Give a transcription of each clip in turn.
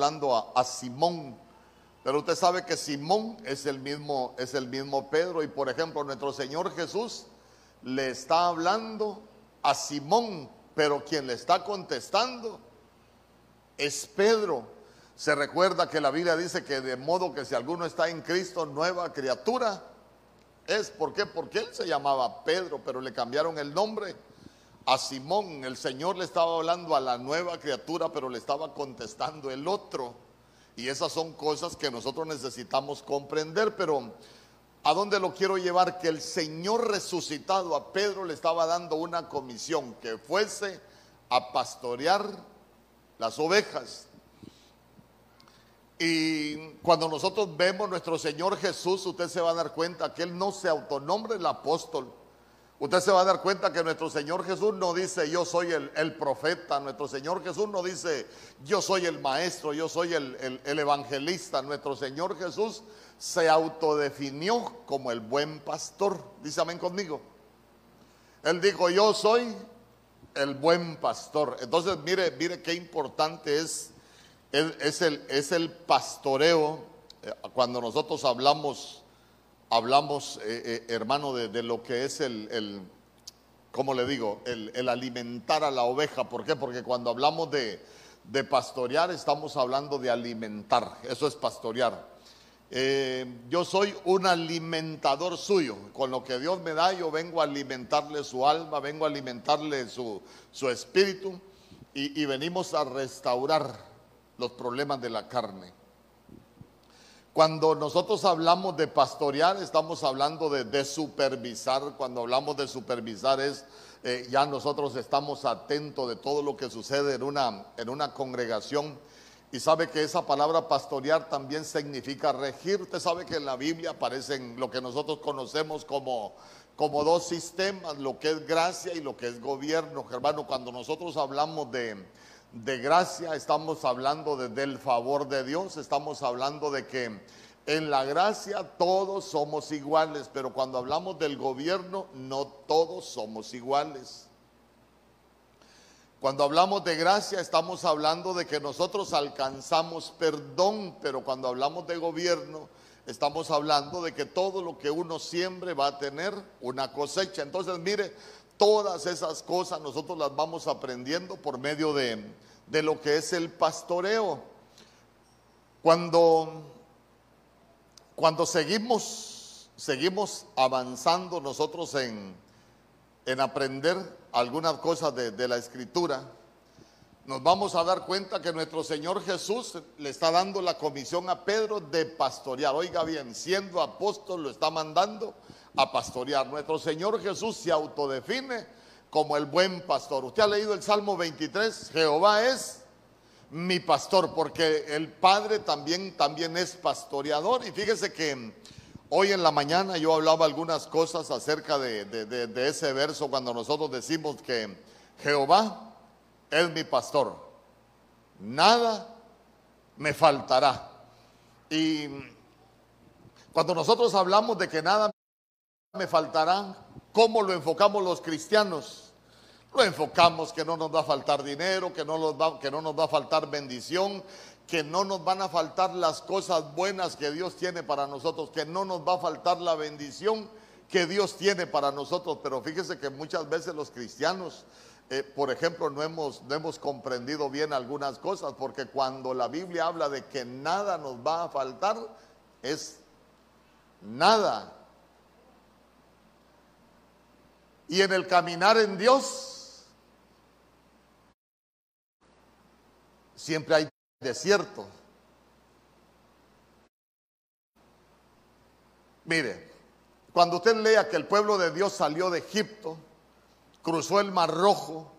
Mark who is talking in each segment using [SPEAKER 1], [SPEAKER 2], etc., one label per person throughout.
[SPEAKER 1] hablando a, Simón, pero usted sabe que Simón es el mismo, es el mismo Pedro y por ejemplo nuestro Señor Jesús le está hablando a Simón, pero quien le está contestando es Pedro. Se recuerda que la Biblia dice que de modo que si alguno está en Cristo, nueva criatura es. ¿Por qué? Porque él se llamaba Pedro, pero le cambiaron el nombre a Simón. El Señor le estaba hablando a la nueva criatura, pero le estaba contestando el otro. Y esas son cosas que nosotros necesitamos comprender, pero ¿a dónde lo quiero llevar? Que el Señor resucitado a Pedro le estaba dando una comisión, que fuese a pastorear las ovejas. Y cuando nosotros vemos nuestro Señor Jesús, usted se va a dar cuenta que Él no se autonombre el apóstol. Usted se va a dar cuenta que nuestro Señor Jesús no dice yo soy el, el profeta, nuestro Señor Jesús no dice yo soy el maestro, yo soy el, el, el evangelista. Nuestro Señor Jesús se autodefinió como el buen pastor. Dice amén conmigo. Él dijo yo soy el buen pastor. Entonces mire, mire qué importante es es el, es el pastoreo, eh, cuando nosotros hablamos, hablamos, eh, eh, hermano, de, lo que es el, el ¿cómo le digo? El, el, alimentar a la oveja. ¿Por qué? Porque cuando hablamos de, de pastorear, estamos hablando de alimentar. Eso es pastorear. Eh, yo soy un alimentador suyo. Con lo que Dios me da, yo vengo a alimentarle su alma, vengo a alimentarle su, su espíritu y, y venimos a restaurar los problemas de la carne. Cuando nosotros hablamos de pastorear, estamos hablando de, de supervisar. Cuando hablamos de supervisar es, eh, ya nosotros estamos atentos de todo lo que sucede en una, en una congregación. Y sabe que esa palabra pastorear también significa regir. Usted sabe que en la Biblia aparecen lo que nosotros conocemos como, como dos sistemas, lo que es gracia y lo que es gobierno. Hermano, cuando nosotros hablamos de, de gracia, estamos hablando de, del favor de Dios, estamos hablando de que en la gracia todos somos iguales, pero cuando hablamos del gobierno no todos somos iguales. Cuando hablamos de gracia estamos hablando de que nosotros alcanzamos perdón, pero cuando hablamos de gobierno estamos hablando de que todo lo que uno siembre va a tener una cosecha. Entonces, mire, todas esas cosas nosotros las vamos aprendiendo por medio de, de lo que es el pastoreo. Cuando, cuando seguimos, seguimos avanzando nosotros en, en aprender algunas cosas de, de la escritura, nos vamos a dar cuenta que nuestro Señor Jesús le está dando la comisión a Pedro de pastorear. Oiga bien, siendo apóstol lo está mandando a pastorear. Nuestro Señor Jesús se autodefine como el buen pastor. Usted ha leído el Salmo 23, Jehová es mi pastor, porque el Padre también, también es pastoreador. Y fíjese que hoy en la mañana yo hablaba algunas cosas acerca de, de, de, ese verso cuando nosotros decimos que Jehová es mi pastor. Nada me faltará. Y cuando nosotros hablamos de que nada me faltará, ¿cómo lo enfocamos los cristianos? Lo enfocamos que no nos va a faltar dinero, que no nos va, a faltar bendición, que no nos van a faltar las cosas buenas que Dios tiene para nosotros, que no nos va a faltar la bendición que Dios tiene para nosotros. Pero fíjese que muchas veces los cristianos, eh, por ejemplo, no hemos comprendido bien algunas cosas, porque cuando la Biblia habla de que nada nos va a faltar, es nada. Y en el caminar en Dios, siempre hay desierto. Mire, cuando usted lea que el pueblo de Dios salió de Egipto, cruzó el Mar Rojo,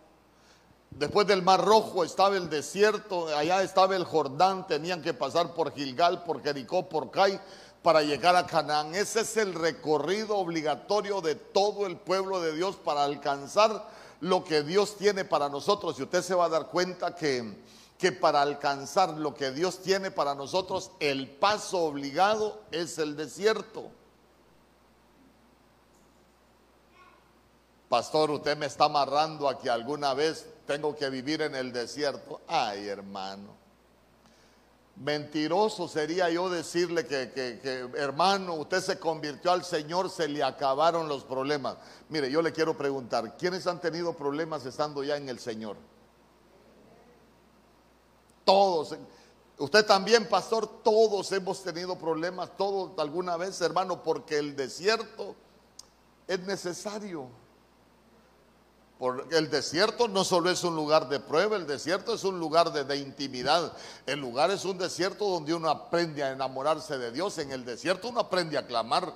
[SPEAKER 1] después del Mar Rojo estaba el desierto, allá estaba el Jordán, tenían que pasar por Gilgal, por Jericó, por Cai, para llegar a Canaán. Ese es el recorrido obligatorio de todo el pueblo de Dios para alcanzar lo que Dios tiene para nosotros. Y usted se va a dar cuenta que, que para alcanzar lo que Dios tiene para nosotros, el paso obligado es el desierto. Pastor, usted me está amarrando a que alguna vez tengo que vivir en el desierto. Ay, hermano. Mentiroso sería yo decirle que, que, hermano, usted se convirtió al Señor, se le acabaron los problemas. Mire, yo le quiero preguntar, ¿quiénes han tenido problemas estando ya en el Señor? Todos. Usted también, pastor, todos hemos tenido problemas, todos alguna vez, hermano, porque el desierto es necesario el desierto no solo es un lugar de prueba, el desierto es un lugar de, intimidad. El lugar es un desierto donde uno aprende a enamorarse de Dios. En el desierto uno aprende a clamar.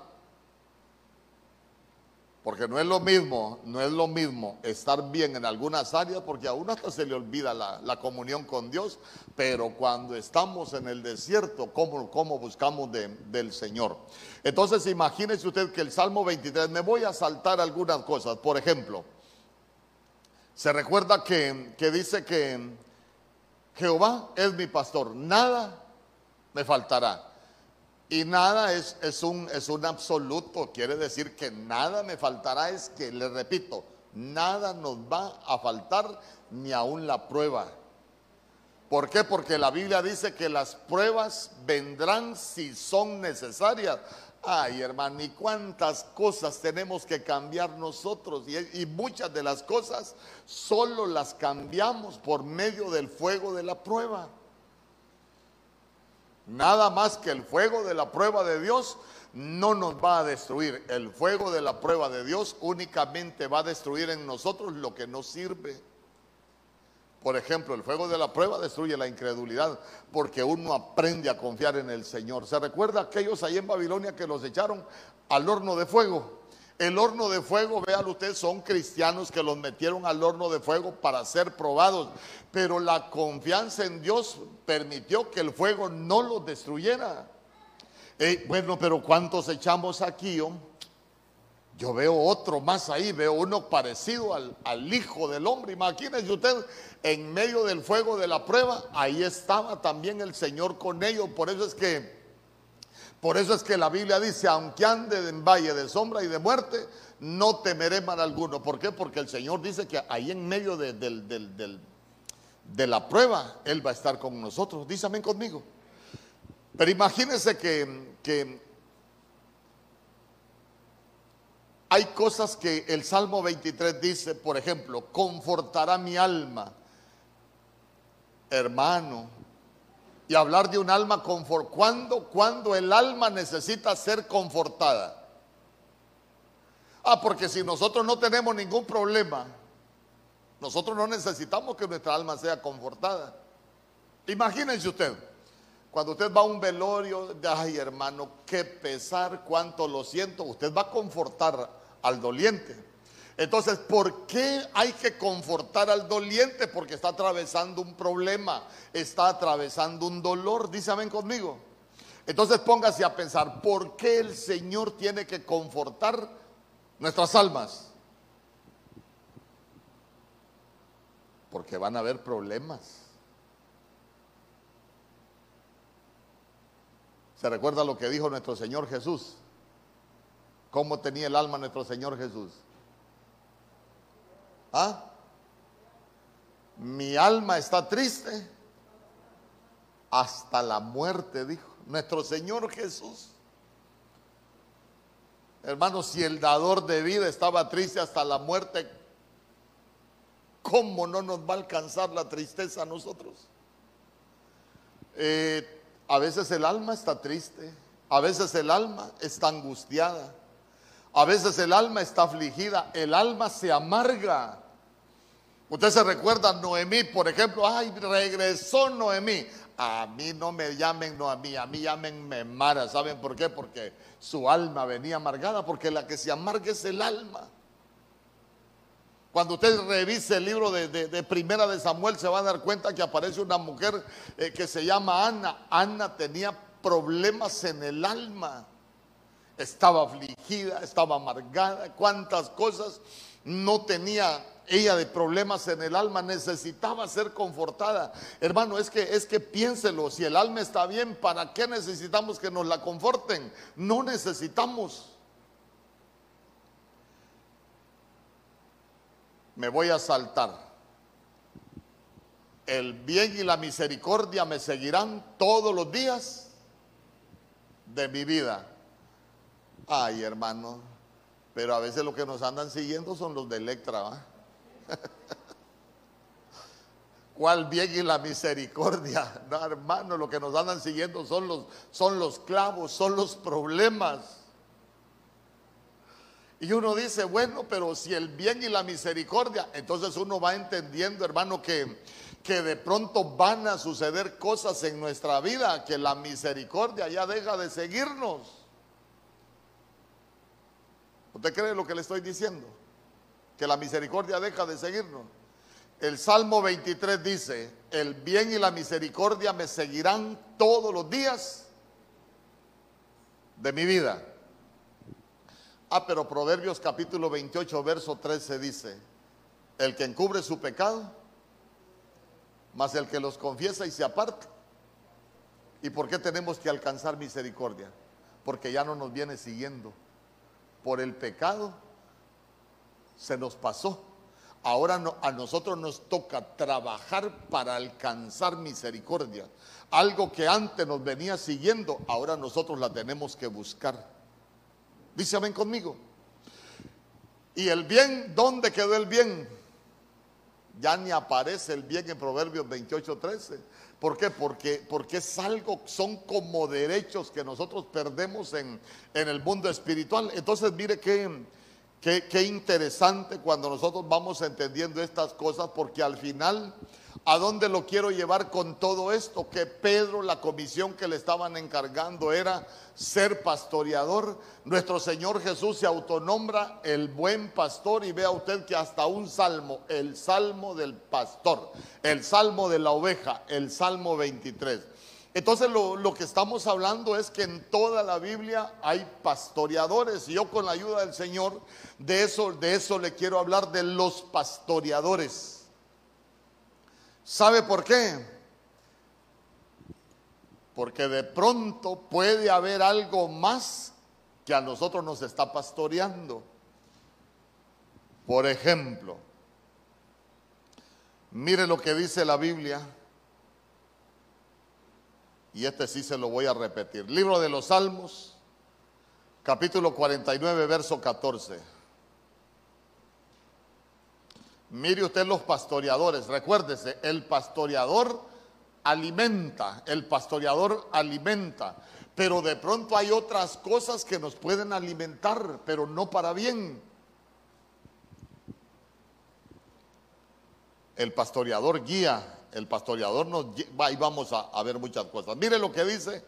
[SPEAKER 1] Porque no es lo mismo, no es lo mismo estar bien en algunas áreas, porque a uno hasta se le olvida la, comunión con Dios, pero cuando estamos en el desierto, ¿cómo, cómo buscamos del Señor? Entonces imagínese usted que el Salmo 23, me voy a saltar algunas cosas, por ejemplo, se recuerda que, dice que Jehová es mi pastor, nada me faltará. Y nada es, es, un, es un absoluto, quiere decir que nada me faltará, es que, le repito, nada nos va a faltar ni aún la prueba. ¿Por qué? Porque la Biblia dice que las pruebas vendrán si son necesarias. Ay, hermano, y cuántas cosas tenemos que cambiar nosotros. Y, muchas de las cosas solo las cambiamos por medio del fuego de la prueba. Nada más que el fuego de la prueba de Dios no nos va a destruir. El fuego de la prueba de Dios únicamente va a destruir en nosotros lo que nos sirve. Por ejemplo, el fuego de la prueba destruye la incredulidad porque uno aprende a confiar en el Señor. ¿Se recuerda aquellos ahí en Babilonia que los echaron al horno de fuego? El horno de fuego, vean ustedes, son cristianos que los metieron al horno de fuego para ser probados, pero la confianza en Dios permitió que el fuego no los destruyera. Bueno, pero ¿cuántos echamos aquí? Oh? Yo veo otro más ahí, veo uno parecido al, al, Hijo del Hombre. Imagínense usted, en medio del fuego de la prueba, ahí estaba también el Señor con ellos. Por eso es que, por eso es que la Biblia dice, aunque ande en valle de sombra y de muerte, no temeré mal alguno. ¿Por qué? Porque el Señor dice que ahí en medio de, de la prueba, Él va a estar con nosotros. Dísame conmigo. Pero imagínense que, que Hay cosas que el Salmo 23 dice, por ejemplo, confortará mi alma, hermano. Y hablar de un alma confort. ¿Cuándo, cuando el alma necesita ser confortada? Ah, porque si nosotros no tenemos ningún problema, nosotros no necesitamos que nuestra alma sea confortada. Imagínense usted, cuando usted va a un velorio, ay hermano, qué pesar, cuánto lo siento, usted va a confortar al doliente. Entonces, ¿por qué hay que confortar al doliente? Porque está atravesando un problema, está atravesando un dolor, dísame conmigo. Entonces póngase a pensar, ¿por qué el Señor tiene que confortar nuestras almas? Porque van a haber problemas. ¿Se recuerda lo que dijo nuestro Señor Jesús? ¿Cómo tenía el alma nuestro Señor Jesús? ¿Ah? Mi alma está triste hasta la muerte, dijo nuestro Señor Jesús. Hermano, si el dador de vida estaba triste hasta la muerte, ¿cómo no nos va a alcanzar la tristeza a nosotros? Eh, a veces el alma está triste, a veces el alma está angustiada, a veces el alma está afligida, el alma se amarga. Usted se recuerda Noemí, por ejemplo, ay, regresó Noemí. A mí no me llamen Noemí, a mí llamenme Mara. ¿Saben por qué? Porque su alma venía amargada, porque la que se amarga es el alma. Cuando usted revise el libro de, Primera de Samuel, se va a dar cuenta que aparece una mujer eh, que se llama Ana. Ana tenía problemas en el alma. Estaba afligida, estaba amargada, cuántas cosas no tenía ella de problemas en el alma, necesitaba ser confortada. Hermano, es que es que piénselo, si el alma está bien, ¿para qué necesitamos que nos la conforten? No necesitamos. me voy a saltar. el bien y la misericordia me seguirán todos los días de mi vida. Ay, hermano, pero a veces lo que nos andan siguiendo son los de Electra, ¿va? ¿Cuál bien y la misericordia? No, hermano, lo que nos andan siguiendo son los, son los clavos, son los problemas. Y uno dice, bueno, pero si el bien y la misericordia, entonces uno va entendiendo, hermano, que, que de pronto van a suceder cosas en nuestra vida, que la misericordia ya deja de seguirnos. ¿Usted cree lo que le estoy diciendo? Que la misericordia deja de seguirnos. El Salmo 23 dice, el bien y la misericordia me seguirán todos los días de mi vida. Ah, pero Proverbios capítulo 28, verso 13 dice, el que encubre su pecado, más el que los confiesa y se aparta. ¿Y por qué tenemos que alcanzar misericordia? Porque ya no nos viene siguiendo. Por el pecado se nos pasó Ahora a nosotros nos toca trabajar para alcanzar misericordia. Algo que antes nos venía siguiendo, ahora nosotros la tenemos que buscar. Dice amén conmigo. ¿Y el bien? ¿Dónde quedó el bien? Ya ni aparece el bien en Proverbios 28, 13. ¿Por qué? Porque, porque es algo, son como derechos que nosotros perdemos en, en el mundo espiritual. Entonces, mire que Qué, interesante cuando nosotros vamos entendiendo estas cosas, porque al final, ¿a dónde lo quiero llevar con todo esto? Que Pedro, la comisión que le estaban encargando era ser pastoreador. Nuestro Señor Jesús se autonombra el buen pastor y vea usted que hasta un salmo, el salmo del pastor, el salmo de la oveja, el salmo 23 entonces lo, que estamos hablando es que en toda la Biblia hay pastoreadores y yo con la ayuda del Señor de eso, de eso le quiero hablar de los pastoreadores. ¿Sabe por qué? Porque de pronto puede haber algo más que a nosotros nos está pastoreando. Por ejemplo, mire lo que dice la Biblia y este sí se lo voy a repetir. Libro de los Salmos, capítulo 49, verso 14. Mire usted los pastoreadores, recuérdese, el pastoreador alimenta, el pastoreador alimenta, pero de pronto hay otras cosas que nos pueden alimentar, pero no para bien. El pastoreador guía, el pastoreador nos y vamos a, ver muchas cosas. Mire lo que dice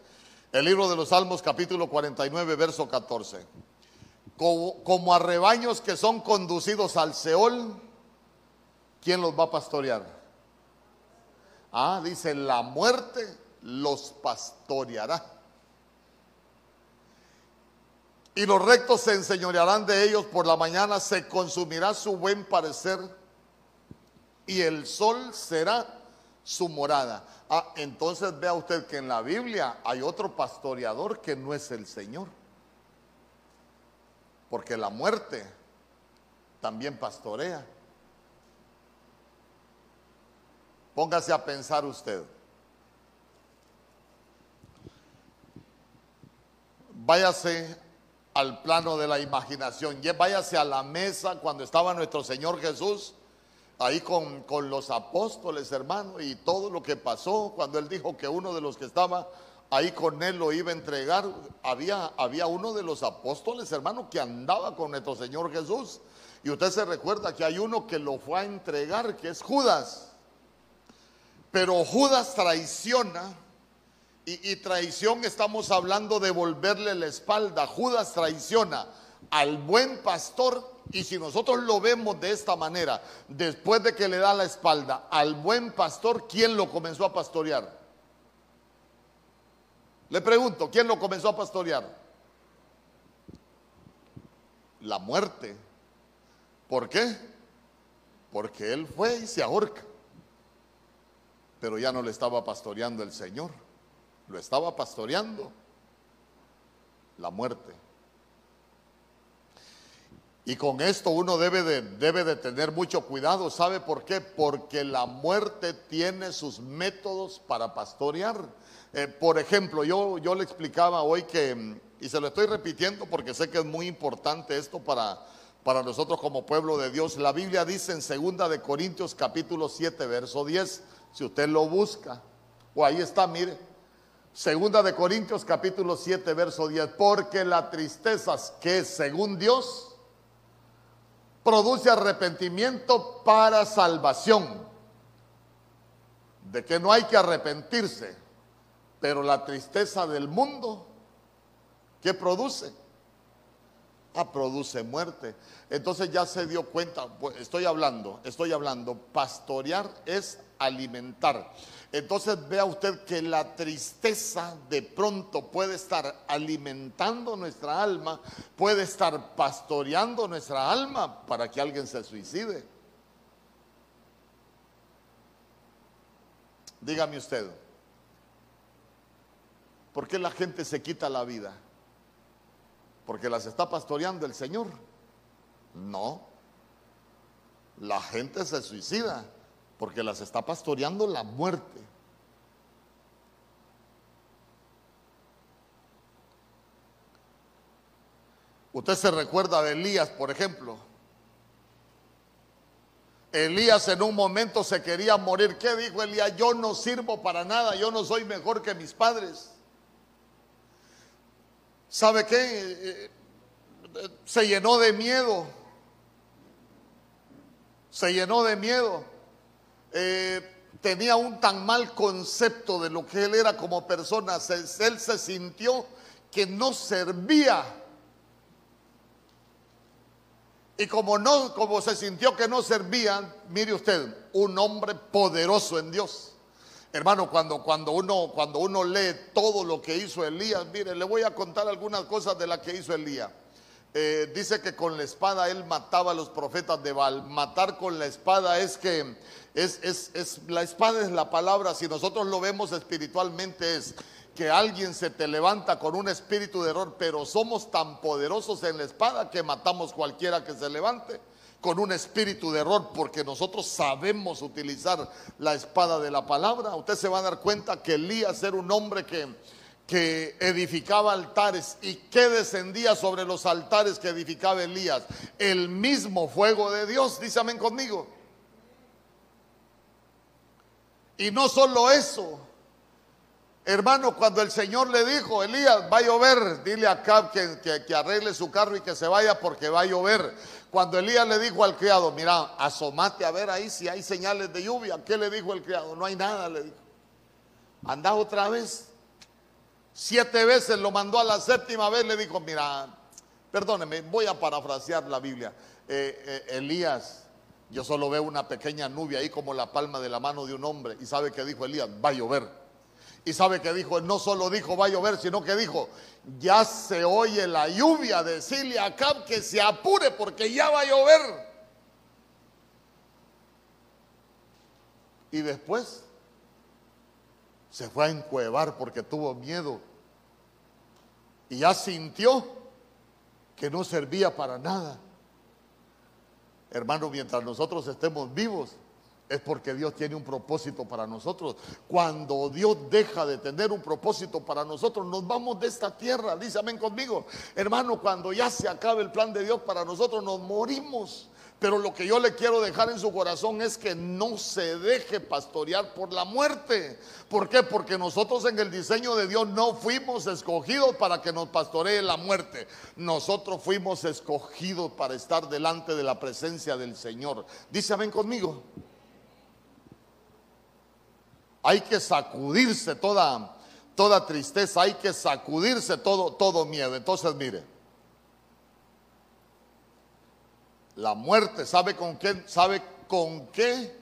[SPEAKER 1] el libro de los Salmos capítulo 49 verso 14. Como, como a rebaños que son conducidos al Seol, ¿quién los va a pastorear? Ah, dice, la muerte los pastoreará. Y los rectos se enseñorearán de ellos por la mañana, se consumirá su buen parecer y el sol será su morada. Ah, entonces vea usted que en la Biblia hay otro pastoreador que no es el Señor. Porque la muerte también pastorea. Póngase a pensar usted. Váyase al plano de la imaginación. Váyase a la mesa cuando estaba nuestro Señor Jesús ahí con, los apóstoles, hermano, y todo lo que pasó cuando él dijo que uno de los que estaba ahí con él lo iba a entregar. Había, había uno de los apóstoles, hermano, que andaba con nuestro Señor Jesús. Y usted se recuerda que hay uno que lo fue a entregar, que es Judas. Pero Judas traiciona. Y traición estamos hablando de volverle la espalda. Judas traiciona al buen pastor y si nosotros lo vemos de esta manera, después de que le da la espalda al buen pastor, ¿quién lo comenzó a pastorear? Le pregunto, ¿quién lo comenzó a pastorear? La muerte. ¿Por qué? Porque él fue y se ahorca. Pero ya no le estaba pastoreando el Señor, lo estaba pastoreando la muerte. Y con esto uno debe de, debe de tener mucho cuidado. ¿Sabe por qué? Porque la muerte tiene sus métodos para pastorear. Eh, por ejemplo, yo, yo le explicaba hoy que, y se lo estoy repitiendo porque sé que es muy importante esto para, para nosotros como pueblo de Dios. La Biblia dice en segunda de Corintios capítulo 7, verso 10, si usted lo busca, o ahí está, mire. Segunda de Corintios capítulo 7, verso 10, porque la tristeza que según Dios produce arrepentimiento para salvación, de que no hay que arrepentirse, pero la tristeza del mundo, ¿qué produce? Ah, produce muerte. Entonces ya se dio cuenta, pues, estoy hablando, estoy hablando, pastorear es alimentar. Entonces vea usted que la tristeza de pronto puede estar alimentando nuestra alma, puede estar pastoreando nuestra alma para que alguien se suicide. Dígame usted, ¿por qué la gente se quita la vida? ¿Porque las está pastoreando el Señor? No, la gente se suicida porque las está pastoreando la muerte. Usted se recuerda de Elías, por ejemplo. Elías en un momento se quería morir. ¿Qué dijo Elías? Yo no sirvo para nada, yo no soy mejor que mis padres. ¿Sabe qué? Eh, eh, se llenó de miedo. Se llenó de miedo. Eh, tenía un tan mal concepto de lo que él era como persona, él se sintió que no servía. Y como no, como se sintió que no servía, mire usted, un hombre poderoso en Dios. Hermano, cuando, cuando, uno, cuando uno lee todo lo que hizo Elías, mire, le voy a contar algunas cosas de las que hizo Elías. Eh, dice que con la espada él mataba a los profetas de Baal. Matar con la espada es que es, es, es, la espada es la palabra. Si nosotros lo vemos espiritualmente es que alguien se te levanta con un espíritu de error, pero somos tan poderosos en la espada que matamos cualquiera que se levante con un espíritu de error, porque nosotros sabemos utilizar la espada de la palabra. Usted se va a dar cuenta que Elías era un hombre que que edificaba altares y que descendía sobre los altares que edificaba Elías. El mismo fuego de Dios, dice amén conmigo. Y no solo eso, hermano, cuando el Señor le dijo, Elías, va a llover, dile a Cab que, que, arregle su carro y que se vaya porque va a llover. Cuando Elías le dijo al criado, mira, asomate a ver ahí si hay señales de lluvia. ¿Qué le dijo el criado? No hay nada, le dijo. Anda otra vez. Siete veces lo mandó a la séptima vez, le dijo, mira, perdóneme, voy a parafrasear la Biblia. Eh, eh, Elías, yo solo veo una pequeña nube ahí como la palma de la mano de un hombre. Y sabe que dijo Elías, va a llover. Y sabe que dijo, no solo dijo va a llover, sino que dijo, ya se oye la lluvia, decirle a que se apure porque ya va a llover. Y después se fue a encuevar porque tuvo miedo y ya sintió que no servía para nada. Hermano, mientras nosotros estemos vivos, es porque Dios tiene un propósito para nosotros. Cuando Dios deja de tener un propósito para nosotros, nos vamos de esta tierra. Dice amén conmigo. Hermano, cuando ya se acabe el plan de Dios para nosotros, nos morimos. Pero lo que yo le quiero dejar en su corazón es que no se deje pastorear por la muerte. ¿Por qué? Porque nosotros en el diseño de Dios no fuimos escogidos para que nos pastoree la muerte. Nosotros fuimos escogidos para estar delante de la presencia del Señor. Dice, ven conmigo. Hay que sacudirse toda, toda tristeza, hay que sacudirse todo, todo miedo. Entonces, mire. La muerte, ¿sabe con qué? ¿Sabe con qué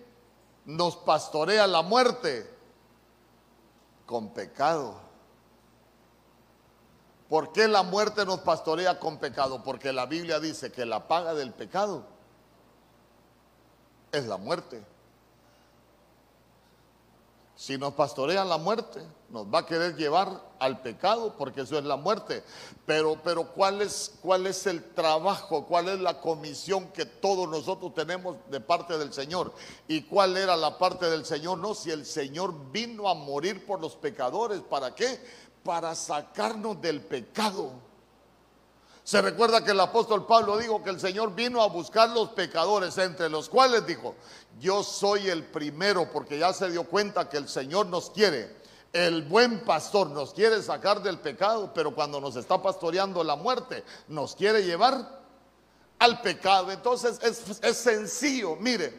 [SPEAKER 1] nos pastorea la muerte? Con pecado. ¿Por qué la muerte nos pastorea con pecado? Porque la Biblia dice que la paga del pecado es la muerte. Si nos pastorea la muerte, nos va a querer llevar al pecado, porque eso es la muerte. Pero, pero ¿cuál, es, ¿cuál es el trabajo? ¿Cuál es la comisión que todos nosotros tenemos de parte del Señor? ¿Y cuál era la parte del Señor? No, si el Señor vino a morir por los pecadores, ¿para qué? Para sacarnos del pecado. Se recuerda que el apóstol Pablo dijo que el Señor vino a buscar los pecadores, entre los cuales dijo, yo soy el primero, porque ya se dio cuenta que el Señor nos quiere. El buen pastor nos quiere sacar del pecado, pero cuando nos está pastoreando la muerte, nos quiere llevar al pecado. Entonces es, es sencillo, mire,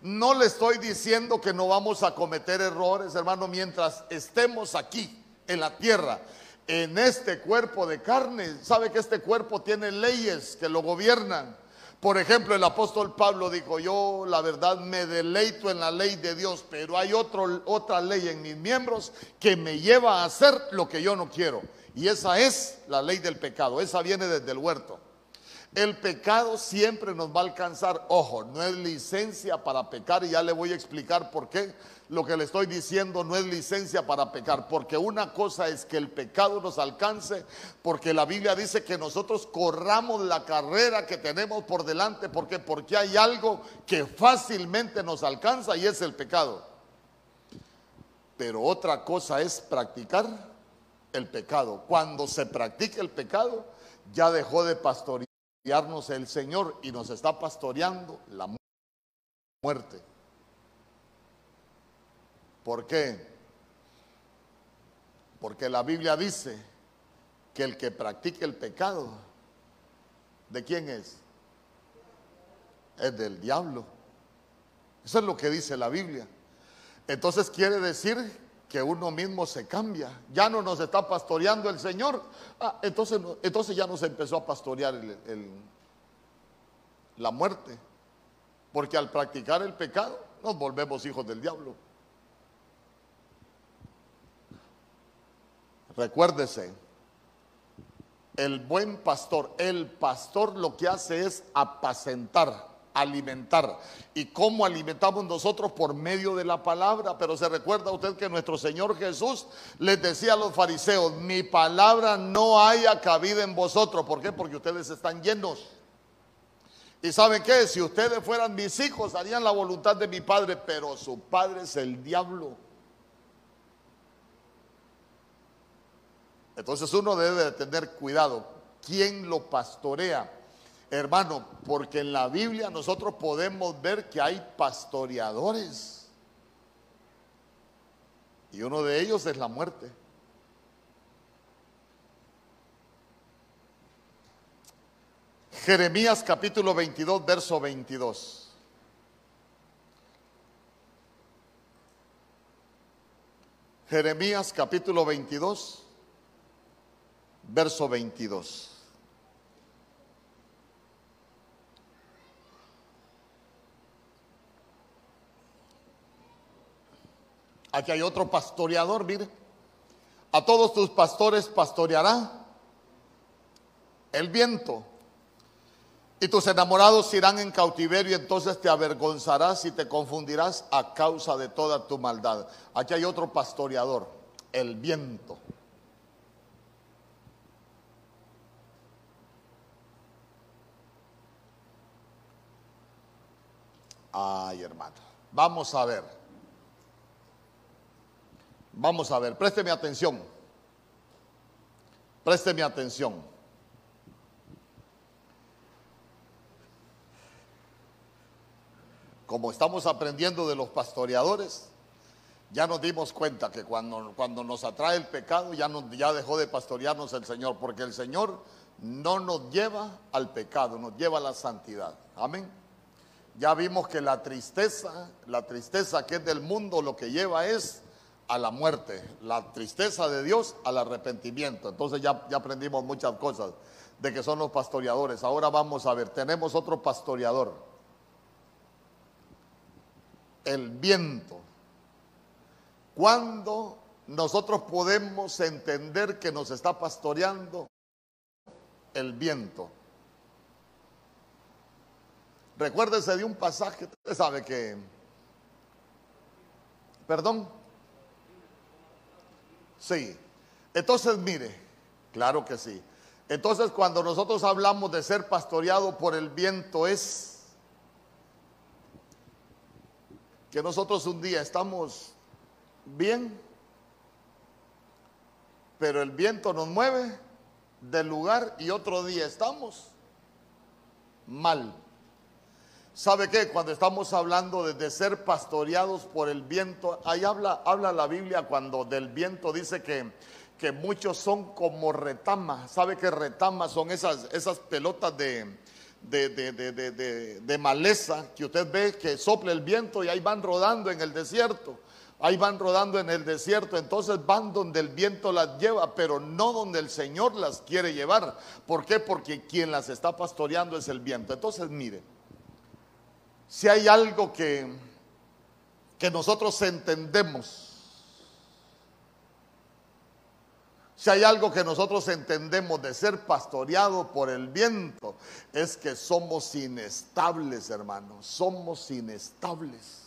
[SPEAKER 1] no le estoy diciendo que no vamos a cometer errores, hermano, mientras estemos aquí en la tierra en este cuerpo de carne. Sabe que este cuerpo tiene leyes que lo gobiernan. Por ejemplo, el apóstol Pablo dijo, yo la verdad me deleito en la ley de Dios, pero hay otra ley en mis miembros que me lleva a hacer lo que yo no quiero. Y esa es la ley del pecado, esa viene desde el huerto. El pecado siempre nos va a alcanzar. Ojo, no es licencia para pecar y ya le voy a explicar por qué lo que le estoy diciendo no es licencia para pecar, porque una cosa es que el pecado nos alcance, porque la Biblia dice que nosotros corramos la carrera que tenemos por delante, porque porque hay algo que fácilmente nos alcanza y es el pecado. Pero otra cosa es practicar el pecado. Cuando se practica el pecado, ya dejó de pastorearnos el Señor y nos está pastoreando la muerte. ¿Por qué? Porque la Biblia dice que el que practique el pecado, ¿de quién es? Es del diablo. Eso es lo que dice la Biblia. Entonces quiere decir que uno mismo se cambia. Ya no nos está pastoreando el Señor. Ah, entonces, entonces ya nos empezó a pastorear la muerte. Porque al practicar el pecado nos volvemos hijos del diablo. Recuérdese, el buen pastor, el pastor lo que hace es apacentar, alimentar. ¿Y cómo alimentamos nosotros? Por medio de la palabra. Pero se recuerda usted que nuestro Señor Jesús les decía a los fariseos, mi palabra no haya cabida en vosotros. ¿Por qué? Porque ustedes están llenos. ¿Y saben qué? Si ustedes fueran mis hijos, harían la voluntad de mi Padre, pero su Padre es el diablo. Entonces uno debe de tener cuidado. ¿Quién lo pastorea? Hermano, porque en la Biblia nosotros podemos ver que hay pastoreadores. Y uno de ellos es la muerte. Jeremías capítulo 22, verso 22. Jeremías capítulo 22 verso 22. Aquí hay otro pastoreador, mire. A todos tus pastores pastoreará el viento. Y tus enamorados irán en cautiverio y entonces te avergonzarás y te confundirás a causa de toda tu maldad. Aquí hay otro pastoreador, el viento. Ay, hermano. Vamos a ver. Vamos a ver. Présteme atención. Présteme atención. Como estamos aprendiendo de los pastoreadores, ya nos dimos cuenta que cuando, cuando nos atrae el pecado ya, ya dejó de pastorearnos el Señor, porque el Señor no nos lleva al pecado, nos lleva a la santidad. Amén. Ya vimos que la tristeza, la tristeza que es del mundo, lo que lleva es a la muerte. La tristeza de Dios al arrepentimiento. Entonces ya, aprendimos muchas cosas de que son los pastoreadores. Ahora vamos a ver, tenemos otro pastoreador. El viento. ¿Cuándo nosotros podemos entender que nos está pastoreando el viento? Recuérdese de un pasaje, usted sabe que, perdón, Sí. Entonces, mire, claro que sí. Entonces, cuando nosotros hablamos de ser pastoreado por el viento, es que nosotros un día estamos bien, pero el viento nos mueve del lugar y otro día estamos mal. ¿Sabe qué? Cuando estamos hablando de, ser pastoreados por el viento, ahí habla, habla la Biblia cuando del viento dice que, que muchos son como retamas. ¿Sabe qué retamas son esas, esas pelotas de, de, de, maleza que usted ve que sopla el viento y ahí van rodando en el desierto? Ahí van rodando en el desierto, entonces van donde el viento las lleva, pero no donde el Señor las quiere llevar. ¿Por qué? Porque quien las está pastoreando es el viento. Entonces, mire, si hay algo que, que nosotros entendemos, si hay algo que nosotros entendemos de ser pastoreado por el viento, es que somos inestables, hermanos, somos inestables.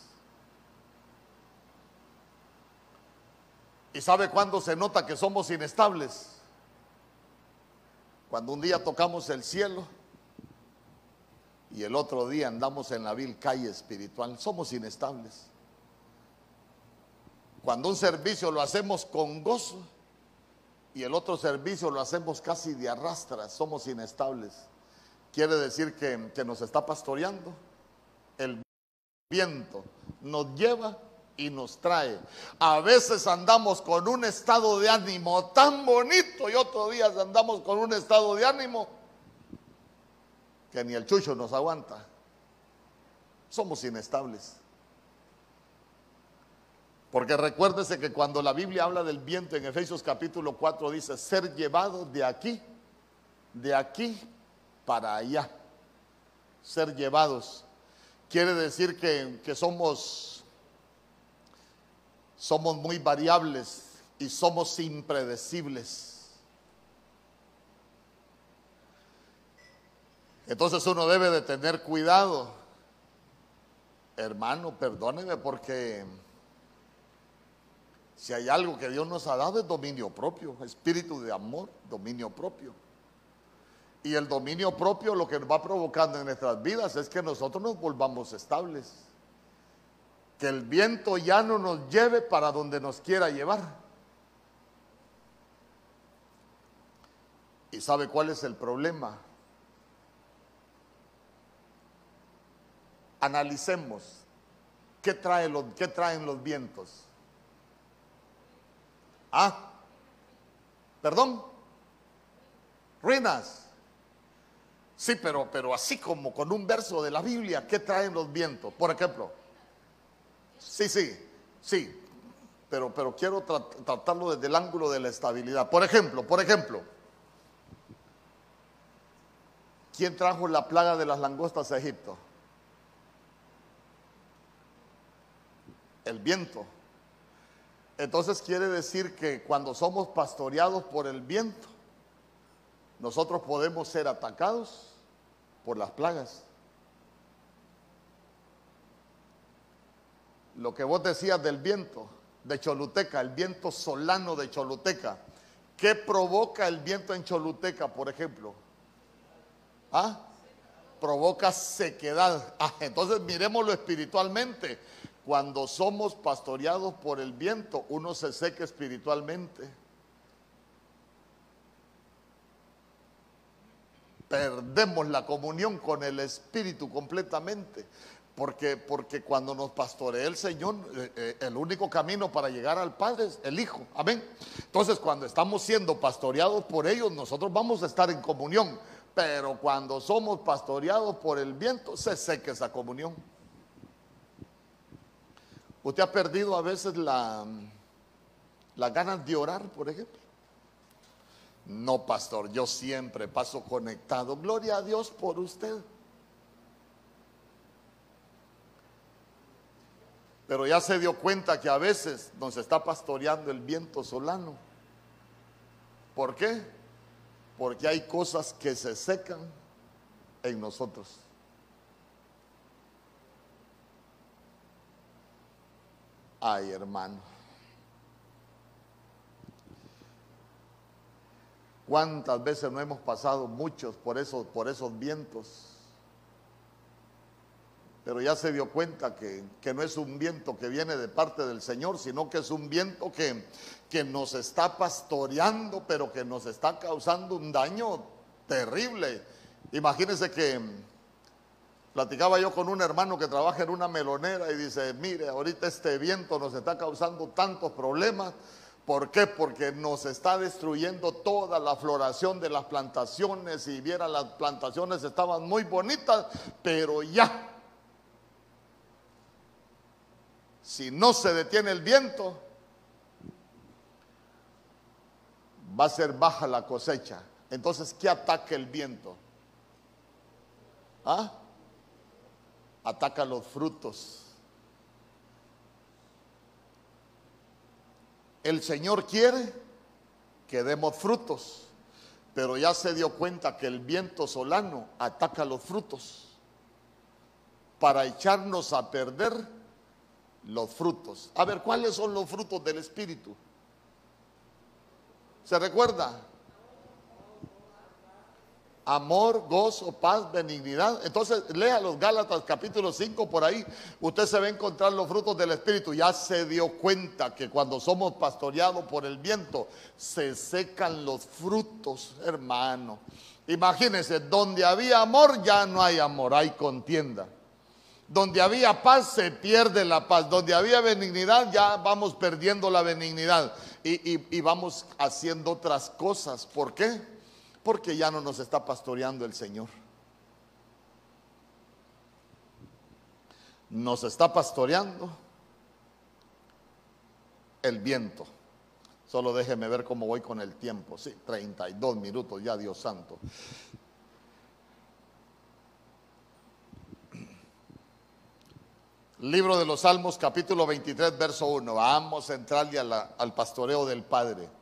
[SPEAKER 1] ¿Y sabe cuándo se nota que somos inestables? Cuando un día tocamos el cielo y el otro día andamos en la vil calle espiritual. Somos inestables. Cuando un servicio lo hacemos con gozo y el otro servicio lo hacemos casi de arrastra, somos inestables. Quiere decir que, que nos está pastoreando. El viento nos lleva y nos trae. A veces andamos con un estado de ánimo tan bonito y otros días andamos con un estado de ánimo que ni el chucho nos aguanta. Somos inestables. Porque recuérdese que cuando la Biblia habla del viento en Efesios capítulo 4 dice ser llevado de aquí, de aquí para allá. Ser llevados. Quiere decir que, que somos, somos muy variables y somos impredecibles. Entonces uno debe de tener cuidado. Hermano, perdóneme porque si hay algo que Dios nos ha dado es dominio propio, espíritu de amor, dominio propio. Y el dominio propio lo que nos va provocando en nuestras vidas es que nosotros nos volvamos estables. Que el viento ya no nos lleve para donde nos quiera llevar. ¿Y sabe cuál es el problema? Analicemos qué, trae qué traen los vientos. Ah, perdón, ruinas. Sí, pero, pero así como con un verso de la Biblia, ¿qué traen los vientos? Por ejemplo, sí, sí, sí, pero, pero quiero tratarlo desde el ángulo de la estabilidad. Por ejemplo, por ejemplo, ¿quién trajo la plaga de las langostas a Egipto? El viento. Entonces quiere decir que cuando somos pastoreados por el viento, nosotros podemos ser atacados por las plagas. Lo que vos decías del viento de Choluteca, el viento solano de Choluteca. ¿Qué provoca el viento en Choluteca, por ejemplo? ¿Ah? Provoca sequedad. Ah, entonces miremoslo espiritualmente. Cuando somos pastoreados por el viento, uno se seca espiritualmente. Perdemos la comunión con el Espíritu completamente. Porque, porque cuando nos pastorea el Señor, eh, eh, el único camino para llegar al Padre es el Hijo. Amén. Entonces, cuando estamos siendo pastoreados por ellos, nosotros vamos a estar en comunión. Pero cuando somos pastoreados por el viento, se seca esa comunión. Usted ha perdido a veces la, las ganas de orar, por ejemplo. No, pastor, yo siempre paso conectado. Gloria a Dios por usted. Pero ya se dio cuenta que a veces nos está pastoreando el viento solano. ¿Por qué? Porque hay cosas que se secan en nosotros. Ay, hermano. ¿Cuántas veces no hemos pasado muchos por esos, por esos vientos? Pero ya se dio cuenta que, que, no es un viento que viene de parte del Señor, sino que es un viento que, que nos está pastoreando, pero que nos está causando un daño terrible. Imagínense que platicaba yo con un hermano que trabaja en una melonera y dice, mire, ahorita este viento nos está causando tantos problemas ¿Por qué? Porque nos está destruyendo toda la floración de las plantaciones. Y viera, las plantaciones estaban muy bonitas, pero ya. Si no se detiene el viento, va a ser baja la cosecha. Entonces, ¿qué ataca el viento? ¿Ah? Ataca los frutos. El Señor quiere que demos frutos, pero ya se dio cuenta que el viento solano ataca los frutos para echarnos a perder los frutos. A ver, ¿cuáles son los frutos del Espíritu? ¿Se recuerda? Amor, gozo, paz, benignidad. Entonces, lea los Gálatas capítulo 5 por ahí. Usted se va a encontrar los frutos del Espíritu. Ya se dio cuenta que cuando somos pastoreados por el viento, se secan los frutos, hermano. Imagínense, donde había amor ya no hay amor, hay contienda. Donde había paz se pierde la paz. Donde había benignidad ya vamos perdiendo la benignidad. Y, y vamos haciendo otras cosas. ¿Por qué? Porque ya no nos está pastoreando el Señor. Nos está pastoreando el viento. Solo déjeme ver cómo voy con el tiempo. Sí, 32 minutos ya, Dios santo. Libro de los Salmos, capítulo 23, verso 1. Vamos a entrarle al pastoreo del Padre.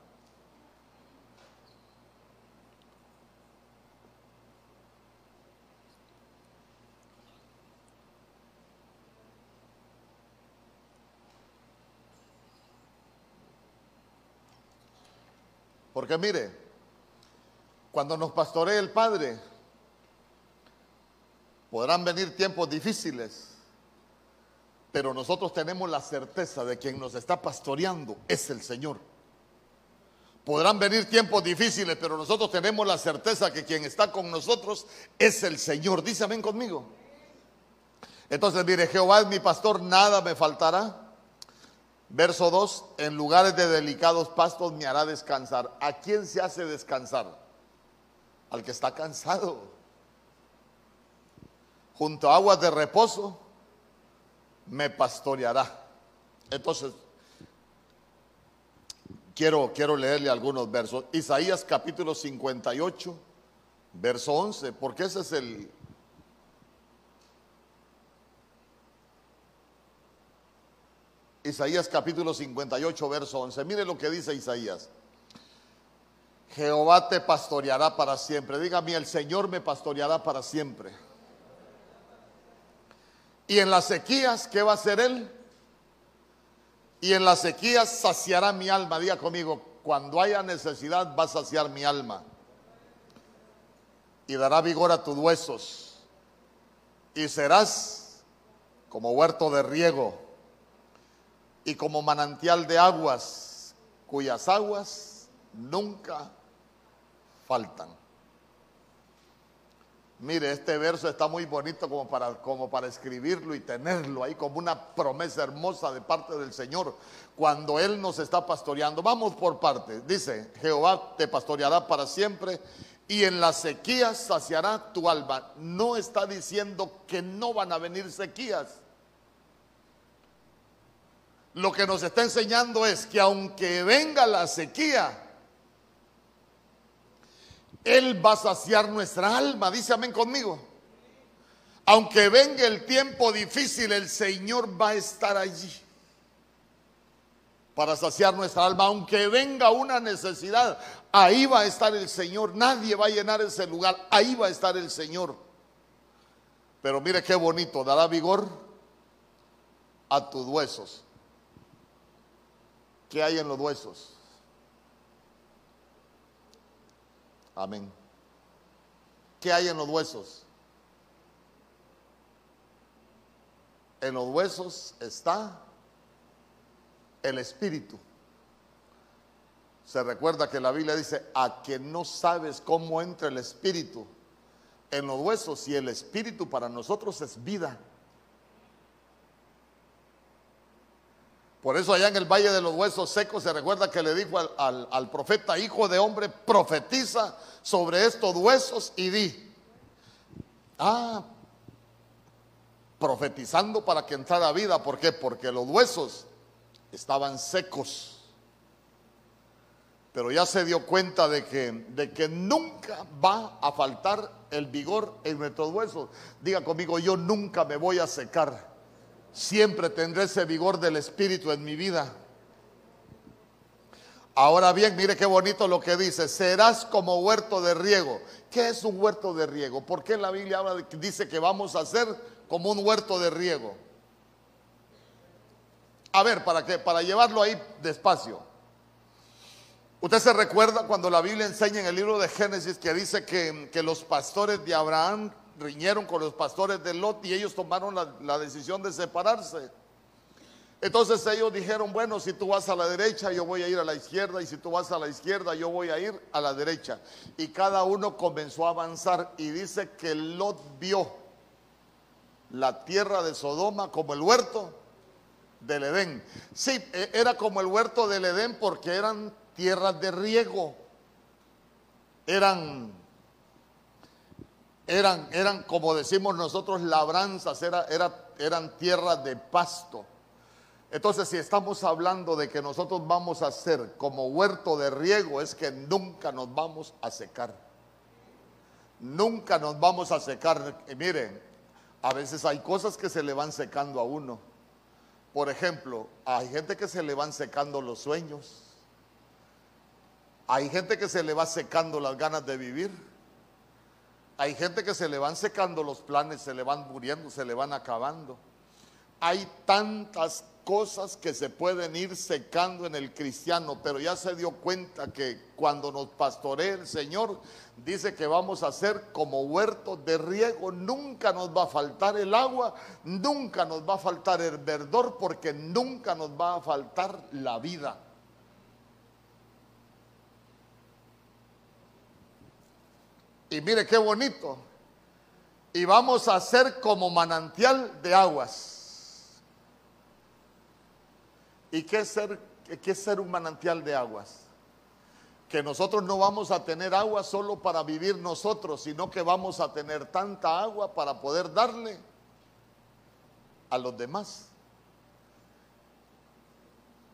[SPEAKER 1] Porque mire, cuando nos pastoree el Padre, podrán venir tiempos difíciles, pero nosotros tenemos la certeza de quien nos está pastoreando es el Señor. Podrán venir tiempos difíciles, pero nosotros tenemos la certeza que quien está con nosotros es el Señor. Dice amén conmigo. Entonces, mire, Jehová es mi pastor, nada me faltará. Verso 2, en lugares de delicados pastos me hará descansar. ¿A quién se hace descansar? Al que está cansado. Junto a aguas de reposo me pastoreará. Entonces, quiero, quiero leerle algunos versos. Isaías capítulo 58, verso 11, porque ese es el, Isaías capítulo 58, verso 11. Mire lo que dice Isaías. Jehová te pastoreará para siempre. Dígame, el Señor me pastoreará para siempre. Y en las sequías, ¿qué va a hacer Él? Y en las sequías saciará mi alma. Diga conmigo, cuando haya necesidad va a saciar mi alma. Y dará vigor a tus huesos. Y serás como huerto de riego y como manantial de aguas cuyas aguas nunca faltan. Mire, este verso está muy bonito como para, como para escribirlo y tenerlo ahí como una promesa hermosa de parte del Señor cuando Él nos está pastoreando. Vamos por partes. Dice, Jehová te pastoreará para siempre y en las sequías saciará tu alma. No está diciendo que no van a venir sequías lo que nos está enseñando es que aunque venga la sequía, Él va a saciar nuestra alma. Dice amén conmigo. Aunque venga el tiempo difícil, el Señor va a estar allí para saciar nuestra alma. Aunque venga una necesidad, ahí va a estar el Señor. Nadie va a llenar ese lugar. Ahí va a estar el Señor. Pero mire qué bonito, dará vigor a tus huesos. ¿Qué hay en los huesos? Amén. ¿Qué hay en los huesos? En los huesos está el espíritu. Se recuerda que la Biblia dice, a que no sabes cómo entra el espíritu en los huesos y el espíritu para nosotros es vida. Por eso allá en el Valle de los Huesos Secos se recuerda que le dijo al, profeta, hijo de hombre, profetiza sobre estos huesos y di. Ah, profetizando para que entrara vida. ¿Por qué? Porque los huesos estaban secos. Pero ya se dio cuenta de que, de que nunca va a faltar el vigor en nuestros huesos. Diga conmigo, yo nunca me voy a secar siempre tendré ese vigor del Espíritu en mi vida. Ahora bien, mire qué bonito lo que dice, serás como huerto de riego. ¿Qué es un huerto de riego? ¿Por qué la Biblia habla dice que vamos a ser como un huerto de riego? A ver, ¿para? Para llevarlo ahí despacio. Usted se recuerda cuando la Biblia enseña en el libro de Génesis que dice que, que los pastores de Abraham riñeron con los pastores de Lot y ellos tomaron la, decisión de separarse. Entonces ellos dijeron, bueno, si tú vas a la derecha, yo voy a ir a la izquierda, y si tú vas a la izquierda, yo voy a ir a la derecha. Y cada uno comenzó a avanzar y dice que Lot vio la tierra de Sodoma como el huerto del Edén. Sí, e, era como el huerto del Edén porque eran tierras de riego, eran eran, eran como decimos nosotros, labranzas, era, era, eran tierras de pasto. Entonces, si estamos hablando de que nosotros vamos a ser como huerto de riego, es que nunca nos vamos a secar. Nunca nos vamos a secar. Y miren, a veces hay cosas que se le van secando a uno. Por ejemplo, hay gente que se le van secando los sueños. Hay gente que se le va secando las ganas de vivir. Hay gente que se le van secando los planes, se le van muriendo, se le van acabando. Hay tantas cosas que se pueden ir secando en el cristiano, pero ya se dio cuenta que cuando nos pastorea el Señor, dice que vamos a ser como huertos de riego, nunca nos va a faltar el agua, nunca nos va a faltar el verdor, porque nunca nos va a faltar la vida. Y mire qué bonito. Y vamos a ser como manantial de aguas. ¿Y qué es ser, qué es ser un manantial de aguas? Que nosotros no vamos a tener agua solo para vivir nosotros, sino que vamos a tener tanta agua para poder darle a los demás.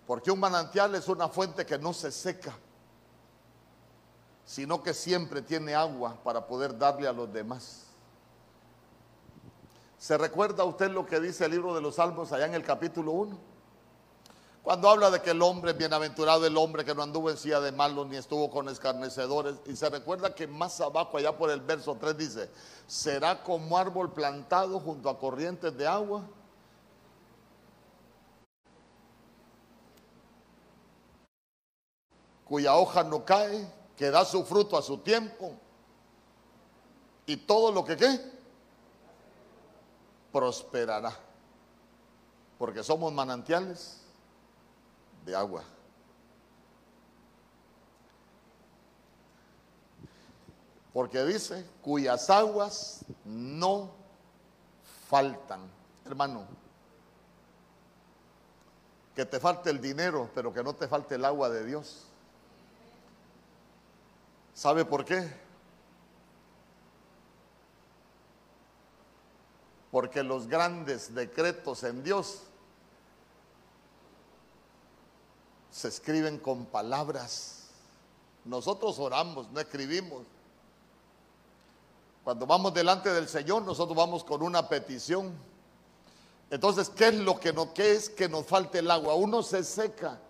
[SPEAKER 1] Porque un manantial es una fuente que no se seca sino que siempre tiene agua para poder darle a los demás. ¿Se recuerda usted lo que dice el libro de los Salmos allá en el capítulo 1? Cuando habla de que el hombre, bienaventurado el hombre que no anduvo en silla de malos ni estuvo con escarnecedores. Y se recuerda que más abajo, allá por el verso 3, dice, será como árbol plantado junto a corrientes de agua. cuya hoja no cae que da su fruto a su tiempo y todo lo que qué prosperará, porque somos manantiales de agua. Porque dice, cuyas aguas no faltan. Hermano, que te falte el dinero, pero que no te falte el agua de Dios. ¿Sabe por qué? Porque los grandes decretos en Dios se escriben con palabras. Nosotros oramos, no escribimos. Cuando vamos delante del Señor, nosotros vamos con una petición. Entonces, ¿qué es lo que no, qué es que nos falte el agua? Uno se seca.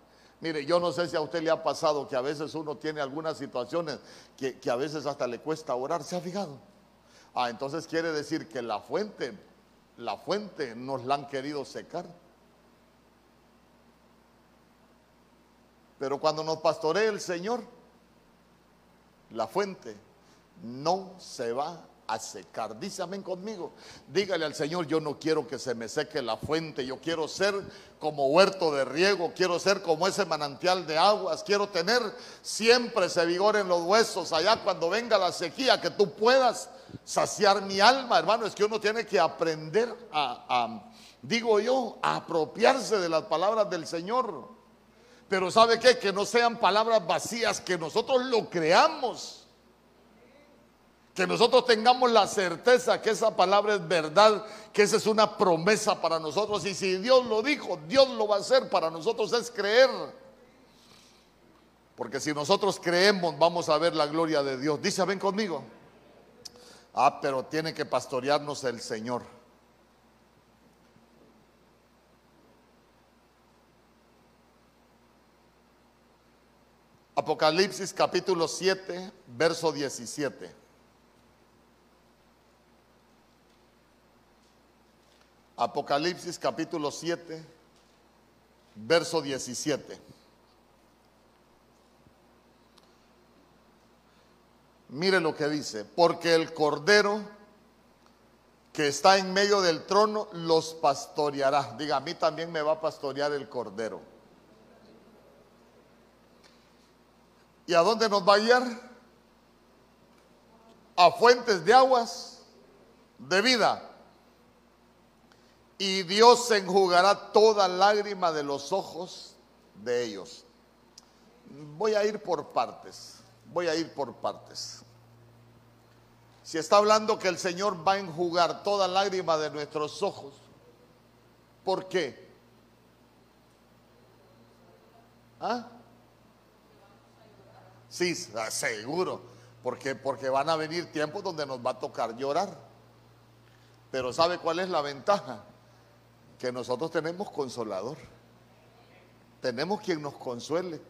[SPEAKER 1] Mire, yo no sé si a usted le ha pasado que a veces uno tiene algunas situaciones que, a veces hasta le cuesta orar, ¿se ha fijado? Ah, entonces quiere decir que la fuente, la fuente nos la han querido secar. Pero cuando nos pastorea el Señor, la fuente no se va a secar. Dice amén conmigo. Dígale al Señor, yo no quiero que se me seque la fuente, yo quiero ser como huerto de riego, quiero ser como ese manantial de aguas, quiero tener siempre ese vigor en los huesos, allá cuando venga la sequía, que tú puedas saciar mi alma, hermano, es que uno tiene que aprender a, digo yo, a apropiarse de las palabras del Señor. Pero ¿sabe qué? Que no sean palabras vacías, que nosotros lo creamos que nosotros tengamos la certeza que esa palabra es verdad, que esa es una promesa para nosotros. Y si Dios lo dijo, Dios lo va a hacer. Para nosotros es creer. Porque si nosotros creemos, vamos a ver la gloria de Dios. Dice, ven conmigo. Ah, pero tiene que pastorearnos el Señor. Apocalipsis capítulo 7, verso 17. Apocalipsis capítulo 7, verso 17. Mire lo que dice, porque el cordero que está en medio del trono los pastoreará. Diga, a mí también me va a pastorear el cordero. ¿Y a dónde nos va a guiar? A fuentes de aguas de vida y Dios enjugará toda lágrima de los ojos de ellos. Voy a ir por partes, voy a ir por partes. Si está hablando que el Señor va a enjugar toda lágrima de nuestros ojos, ¿por qué? ¿Ah? Sí, seguro, porque, porque van a venir tiempos donde nos va a tocar llorar. Pero ¿sabe cuál es la ventaja? Que nosotros tenemos consolador. Tenemos quien nos consuele.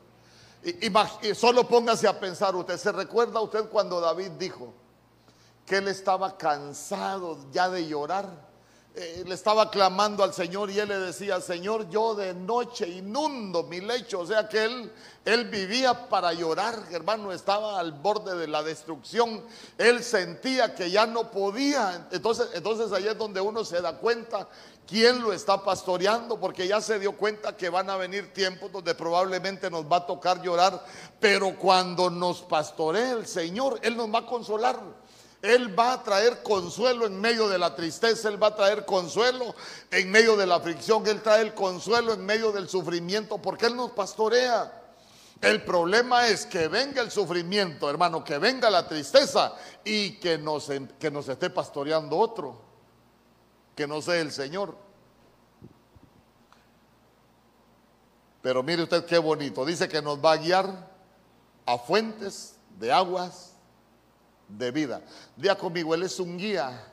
[SPEAKER 1] Y, solo póngase a pensar, usted se recuerda usted cuando David dijo que él estaba cansado ya de llorar eh, le estaba clamando al Señor y él le decía, Señor, yo de noche inundo mi lecho. O sea que él, él vivía para llorar, hermano, estaba al borde de la destrucción. Él sentía que ya no podía. Entonces, entonces ahí es donde uno se da cuenta quién lo está pastoreando, porque ya se dio cuenta que van a venir tiempos donde probablemente nos va a tocar llorar, pero cuando nos pastorea el Señor, Él nos va a consolar. Él va a traer consuelo en medio de la tristeza, Él va a traer consuelo en medio de la aflicción, Él trae el consuelo en medio del sufrimiento, porque Él nos pastorea. El problema es que venga el sufrimiento, hermano, que venga la tristeza y que nos, que nos esté pastoreando otro, que no sea el Señor. Pero mire usted qué bonito, dice que nos va a guiar a fuentes de aguas de vida. Día conmigo, Él es un guía.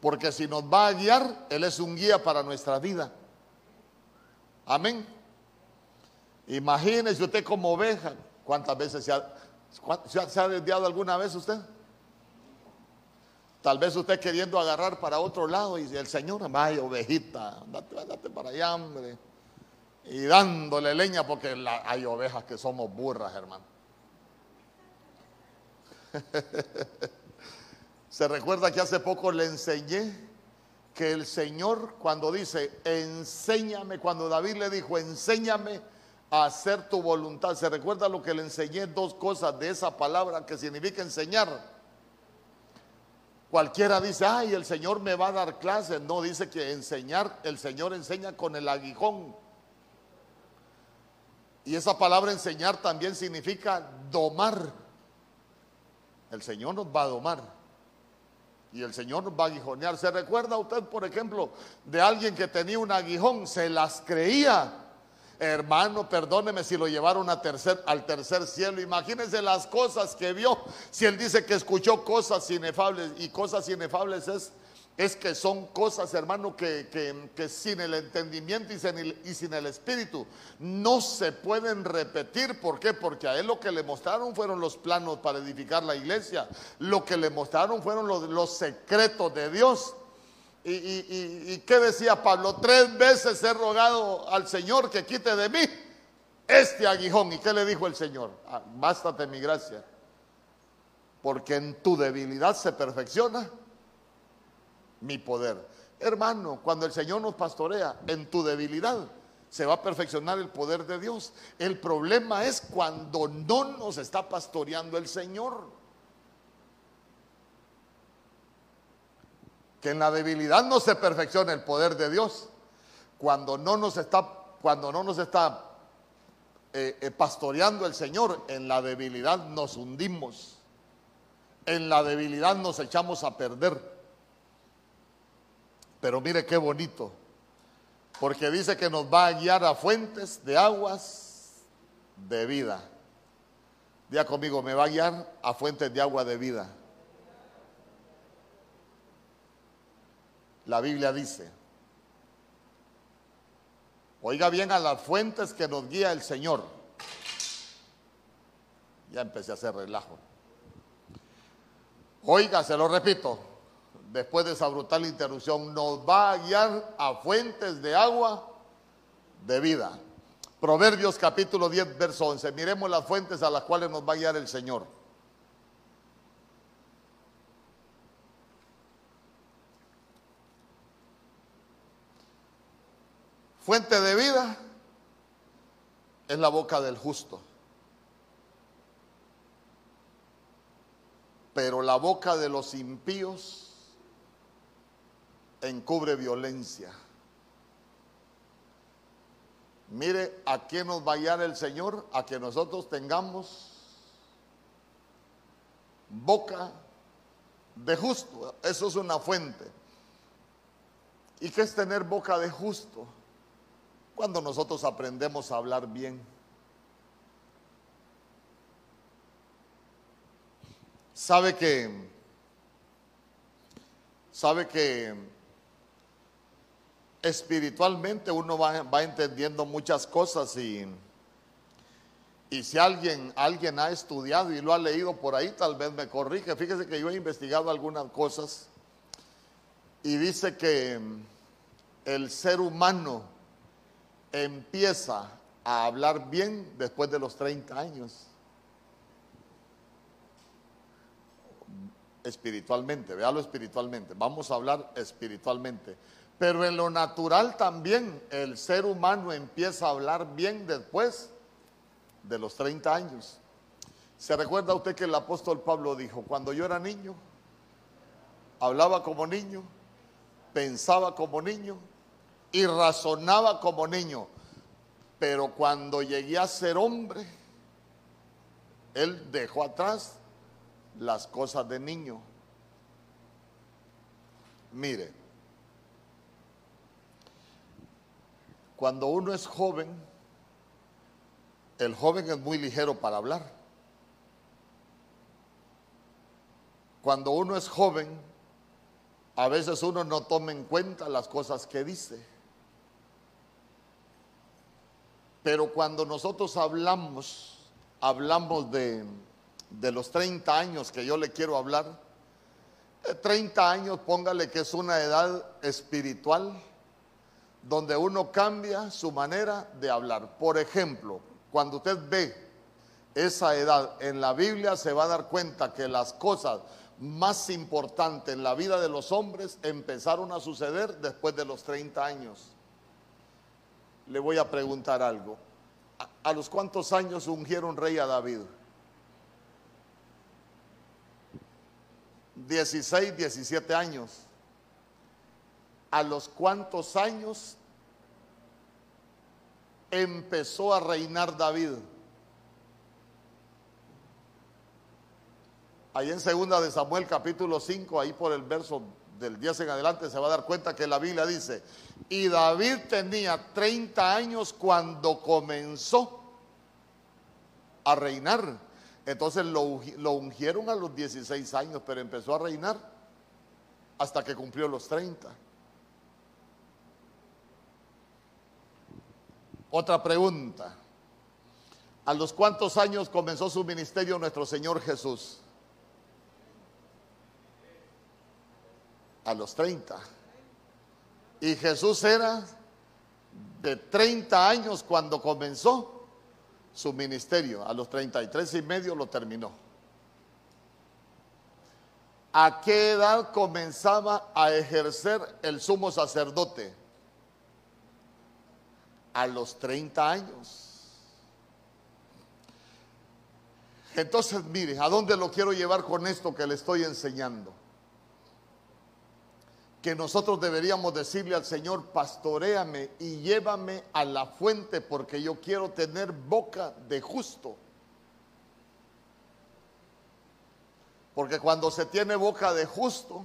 [SPEAKER 1] Porque si nos va a guiar, Él es un guía para nuestra vida. Amén. Imagínese usted como oveja. ¿Cuántas veces se ha, se ha desviado alguna vez usted? Tal vez usted queriendo agarrar para otro lado y el Señor, vaya ovejita, date, para allá, hombre. Y dándole leña porque hay ovejas que somos burras, hermano. Se recuerda que hace poco le enseñé que el Señor cuando dice, enséñame, cuando David le dijo, enséñame a hacer tu voluntad, se recuerda lo que le enseñé, dos cosas de esa palabra que significa enseñar. Cualquiera dice, ay, el Señor me va a dar clases. No, dice que enseñar, el Señor enseña con el aguijón. Y esa palabra enseñar también significa domar. El Señor nos va a domar. Y el Señor nos va a aguijonear. ¿Se recuerda usted, por ejemplo, de alguien que tenía un aguijón? Se las creía. Hermano, perdóneme si lo llevaron a tercer, al tercer cielo. Imagínense las cosas que vio. Si él dice que escuchó cosas inefables, y cosas inefables es es que son cosas, hermano, que, sin el entendimiento y sin el, y sin el, espíritu no se pueden repetir. ¿Por qué? Porque a él lo que le mostraron fueron los planos para edificar la iglesia. Lo que le mostraron fueron los, los secretos de Dios. Y, qué decía Pablo? Tres veces he rogado al Señor que quite de mí este aguijón. ¿Y qué le dijo el Señor? Ah, bástate mi gracia. porque en tu debilidad se perfecciona mi poder. Hermano, cuando el Señor nos pastorea, en tu debilidad se va a perfeccionar el poder de Dios. El problema es cuando no nos está pastoreando el Señor. Que en la debilidad no se perfecciona el poder de Dios. Cuando no nos está, cuando no nos está eh, eh, pastoreando el Señor, en la debilidad nos hundimos. En la debilidad nos echamos a perder. Pero mire qué bonito, porque dice que nos va a guiar a fuentes de aguas de vida. Día conmigo, me va a guiar a fuentes de agua de vida. La Biblia dice, oiga bien a las fuentes que nos guía el Señor. Ya empecé a hacer relajo. Oiga, se lo repito, después de esa brutal interrupción, nos va a guiar a fuentes de agua de vida. Proverbios capítulo 10, verso 11. Miremos las fuentes a las cuales nos va a guiar el Señor. Fuente de vida es la boca del justo. Pero la boca de los impíos encubre violencia. Mire a qué nos va a guiar el Señor, a que nosotros tengamos boca de justo. Eso es una fuente. ¿Y qué es tener boca de justo? Cuando nosotros aprendemos a hablar bien. Sabe que, sabe que espiritualmente uno va, entendiendo muchas cosas y, y si alguien, alguien ha estudiado y lo ha leído por ahí, tal vez me corrige. Fíjese que yo he investigado algunas cosas y dice que el ser humano empieza a hablar bien después de los 30 años. Espiritualmente, véalo espiritualmente. Vamos a hablar espiritualmente. Pero en lo natural también el ser humano empieza a hablar bien después de los 30 años. ¿Se recuerda usted que el apóstol Pablo dijo, cuando yo era niño, hablaba como niño, pensaba como niño y razonaba como niño, pero cuando llegué a ser hombre, él dejó atrás las cosas de niño. Mire, Cuando uno es joven, el joven es muy ligero para hablar. Cuando uno es joven, a veces uno no toma en cuenta las cosas que dice. Pero cuando nosotros hablamos, hablamos de, de los 30 años que yo le quiero hablar, 30 eh, años, póngale que es una edad espiritual donde uno cambia su manera de hablar. Por ejemplo, cuando usted ve esa edad en la Biblia, se va a dar cuenta que las cosas más importantes en la vida de los hombres empezaron a suceder después de los 30 años. Le voy a preguntar algo. ¿A, los cuántos años ungieron rey a David? 16, 17 años a los cuantos años empezó a reinar David. Ahí en segunda de Samuel capítulo 5, ahí por el verso del 10 en adelante se va a dar cuenta que la Biblia dice, y David tenía 30 años cuando comenzó a reinar. Entonces lo, lo ungieron a los 16 años, pero empezó a reinar hasta que cumplió los 30. Otra pregunta. ¿A los cuántos años comenzó su ministerio nuestro Señor Jesús? A los 30. Y Jesús era de 30 años cuando comenzó su ministerio. A los 33 y medio lo terminó. ¿A qué edad comenzaba a ejercer el sumo sacerdote? A los 30 años. Entonces, mire, ¿a dónde lo quiero llevar con esto que le estoy enseñando? Que nosotros deberíamos decirle al Señor, pastoreame y llévame a la fuente porque yo quiero tener boca de justo. Porque cuando se tiene boca de justo,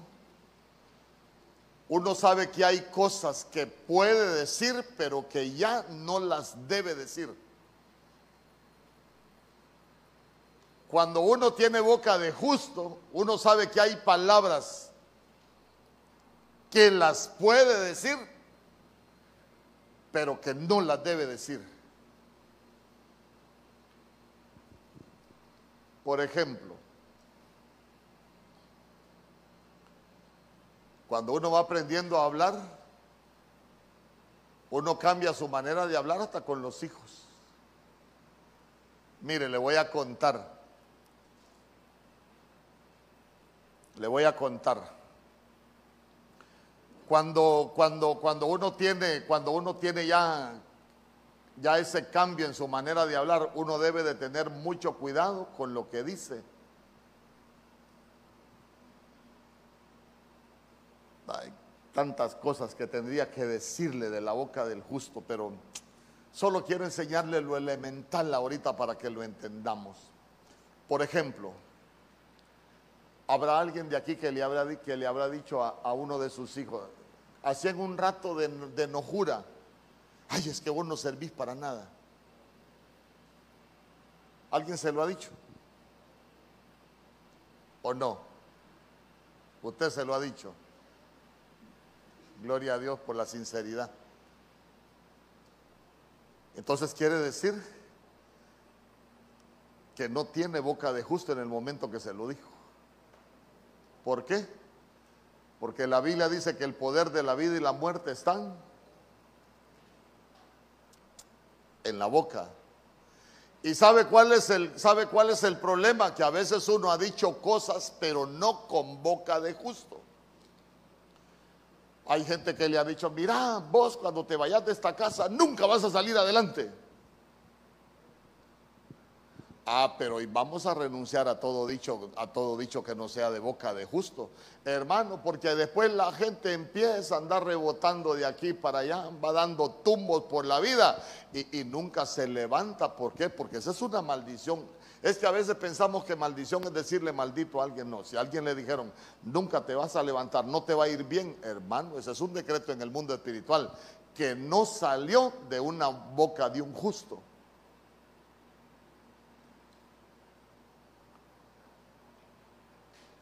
[SPEAKER 1] uno sabe que hay cosas que puede decir, pero que ya no las debe decir. Cuando uno tiene boca de justo, uno sabe que hay palabras que las puede decir, pero que no las debe decir. Por ejemplo, cuando uno va aprendiendo a hablar, uno cambia su manera de hablar hasta con los hijos. Mire, le voy a contar. Le voy a contar. Cuando, cuando, cuando uno tiene, cuando uno tiene ya, ya ese cambio en su manera de hablar, uno debe de tener mucho cuidado con lo que dice. Hay tantas cosas que tendría que decirle de la boca del justo, pero solo quiero enseñarle lo elemental ahorita para que lo entendamos. Por ejemplo, Habrá alguien de aquí que le habrá, que le habrá dicho a, uno de sus hijos, hacían un rato de, enojura, ay, es que vos no servís para nada. ¿Alguien se lo ha dicho? ¿O no? Usted se lo ha dicho. Gloria a Dios por la sinceridad. Entonces quiere decir que no tiene boca de justo en el momento que se lo dijo. ¿Por qué? Porque la Biblia dice que el poder de la vida y la muerte están en la boca. ¿Y sabe cuál es el sabe cuál es el problema? Que a veces uno ha dicho cosas pero no con boca de justo. Hay gente que le ha dicho, mira, vos cuando te vayas de esta casa nunca vas a salir adelante. Ah, pero y vamos a renunciar a todo dicho, a todo dicho que no sea de boca de justo, hermano, porque después la gente empieza a andar rebotando de aquí para allá, va dando tumbos por la vida y, y nunca se levanta. ¿Por qué? Porque esa es una maldición. Es que a veces pensamos que maldición es decirle maldito a alguien. No, si a alguien le dijeron, nunca te vas a levantar, no te va a ir bien, hermano, ese es un decreto en el mundo espiritual que no salió de una boca de un justo.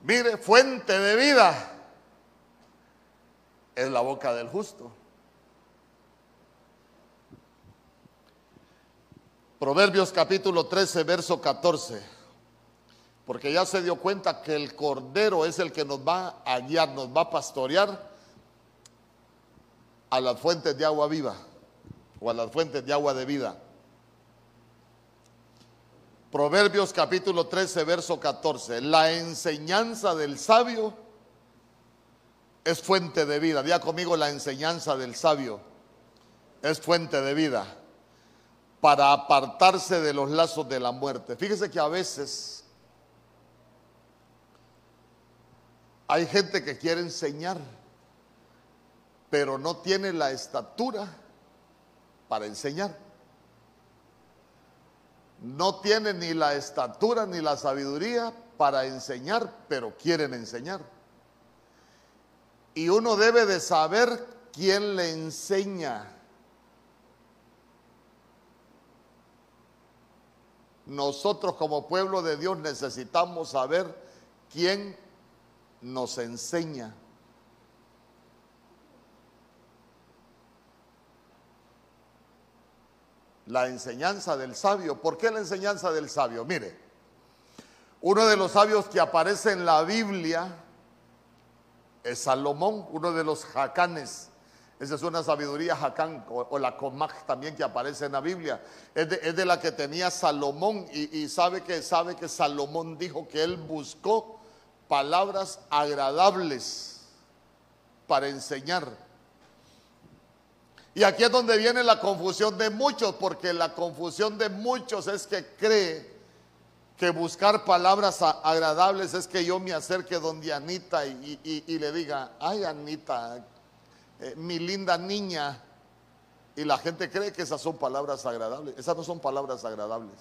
[SPEAKER 1] Mire, fuente de vida es la boca del justo. Proverbios capítulo 13, verso 14. Porque ya se dio cuenta que el cordero es el que nos va a guiar, nos va a pastorear a las fuentes de agua viva o a las fuentes de agua de vida. Proverbios capítulo 13, verso 14. La enseñanza del sabio es fuente de vida. Día conmigo, la enseñanza del sabio es fuente de vida para apartarse de los lazos de la muerte. Fíjese que a veces hay gente que quiere enseñar, pero no tiene la estatura para enseñar no tienen ni la estatura ni la sabiduría para enseñar, pero quieren enseñar. Y uno debe de saber quién le enseña. Nosotros como pueblo de Dios necesitamos saber quién nos enseña. La enseñanza del sabio. ¿Por qué la enseñanza del sabio? Mire, uno de los sabios que aparece en la Biblia es Salomón, uno de los jacanes. Esa es una sabiduría jacán o, la comaj también que aparece en la Biblia. Es de, la que tenía Salomón y, y, sabe, que, sabe que Salomón dijo que él buscó palabras agradables para enseñar. Y aquí es donde viene la confusión de muchos, porque la confusión de muchos es que cree que buscar palabras agradables es que yo me acerque donde Anita y, le diga, ay Anita, eh, mi linda niña. Y la gente cree que esas son palabras agradables. Esas no son palabras agradables.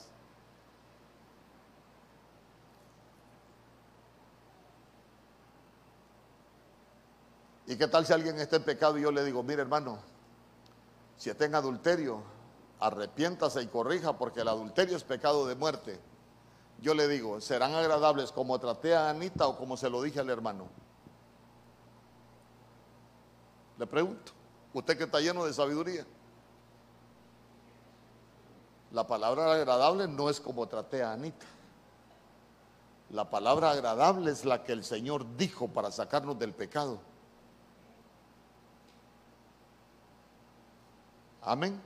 [SPEAKER 1] ¿Y qué tal si alguien está en pecado y yo le digo, mire hermano, si está en adulterio, arrepiéntase y corrija porque el adulterio es pecado de muerte yo le digo, ¿serán agradables como traté a Anita o como se lo dije al hermano? Le pregunto, usted que está lleno de sabiduría. La palabra agradable no es como traté a Anita. La palabra agradable es la que el Señor dijo para sacarnos del pecado. Amén.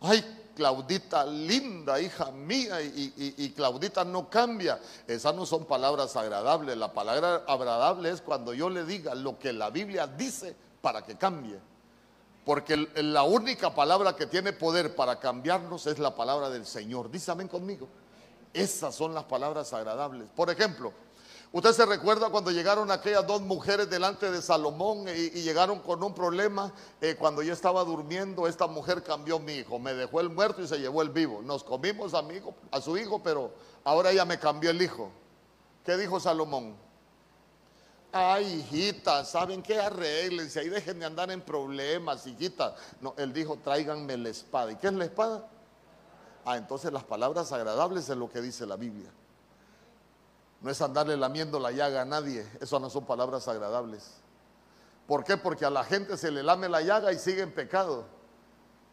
[SPEAKER 1] Ay, Claudita linda, hija mía, y, Claudita no cambia. Esas no son palabras agradables. La palabra agradable es cuando yo le diga lo que la Biblia dice para que cambie. Porque la única palabra que tiene poder para cambiarnos es la palabra del Señor. Dísame conmigo. Esas son las palabras agradables. Por ejemplo, Usted se recuerda cuando llegaron aquellas dos mujeres delante de Salomón y, llegaron con un problema. Eh, cuando yo estaba durmiendo, esta mujer cambió mi hijo, me dejó el muerto y se llevó el vivo. Nos comimos a, a su hijo, pero ahora ella me cambió el hijo. ¿Qué dijo Salomón? Ay, hijita, ¿saben qué? Arreglense ahí dejen de andar en problemas, hijita. No, él dijo, tráiganme la espada. ¿Y qué es la espada? Ah, entonces las palabras agradables es lo que dice la Biblia. No es andarle lamiendo la llaga a nadie. Eso no son palabras agradables. ¿Por qué? Porque a la gente se le lame la llaga y sigue en pecado.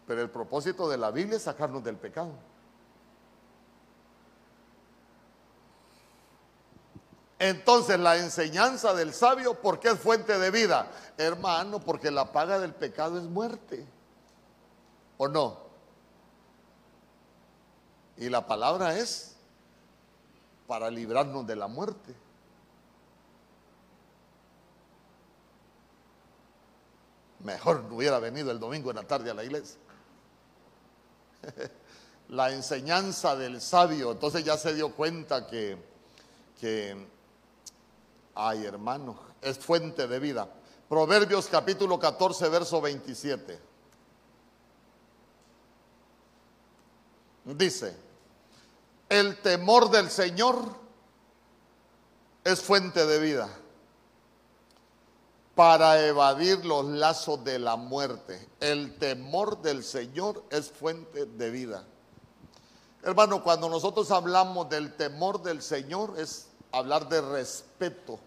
[SPEAKER 1] Pero el propósito de la Biblia es sacarnos del pecado. Entonces la enseñanza del sabio, ¿por qué es fuente de vida? Hermano, porque la paga del pecado es muerte. ¿O no? Y la palabra es para librarnos de la muerte. Mejor no hubiera venido el domingo en la tarde a la iglesia. la enseñanza del sabio, entonces ya se dio cuenta que, que, ay hermano, es fuente de vida. Proverbios capítulo 14, verso 27. Dice, el temor del Señor es fuente de vida para evadir los lazos de la muerte. El temor del Señor es fuente de vida. Hermano, cuando nosotros hablamos del temor del Señor es hablar de respeto.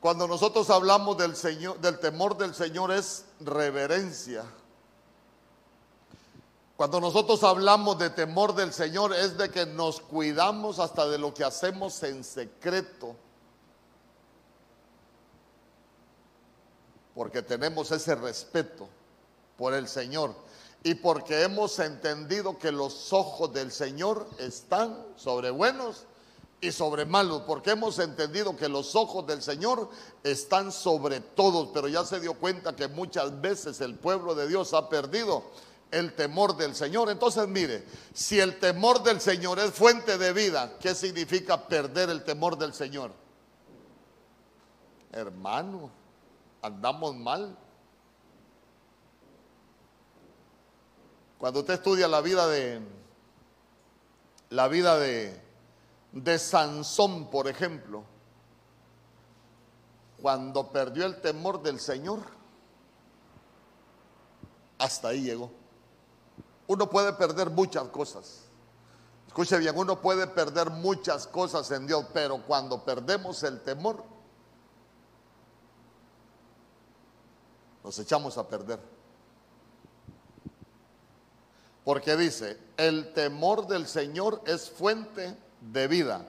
[SPEAKER 1] Cuando nosotros hablamos del Señor, del temor del Señor es reverencia. Cuando nosotros hablamos de temor del Señor es de que nos cuidamos hasta de lo que hacemos en secreto. Porque tenemos ese respeto por el Señor y porque hemos entendido que los ojos del Señor están sobre buenos y sobre malos, porque hemos entendido que los ojos del Señor están sobre todos, pero ya se dio cuenta que muchas veces el pueblo de Dios ha perdido el temor del Señor. Entonces, mire, si el temor del Señor es fuente de vida, ¿qué significa perder el temor del Señor? Hermano, andamos mal. Cuando usted estudia la vida de la vida de de Sansón, por ejemplo, cuando perdió el temor del Señor, hasta ahí llegó. Uno puede perder muchas cosas. Escuche bien, uno puede perder muchas cosas en Dios, pero cuando perdemos el temor, nos echamos a perder. Porque dice, el temor del Señor es fuente de vida.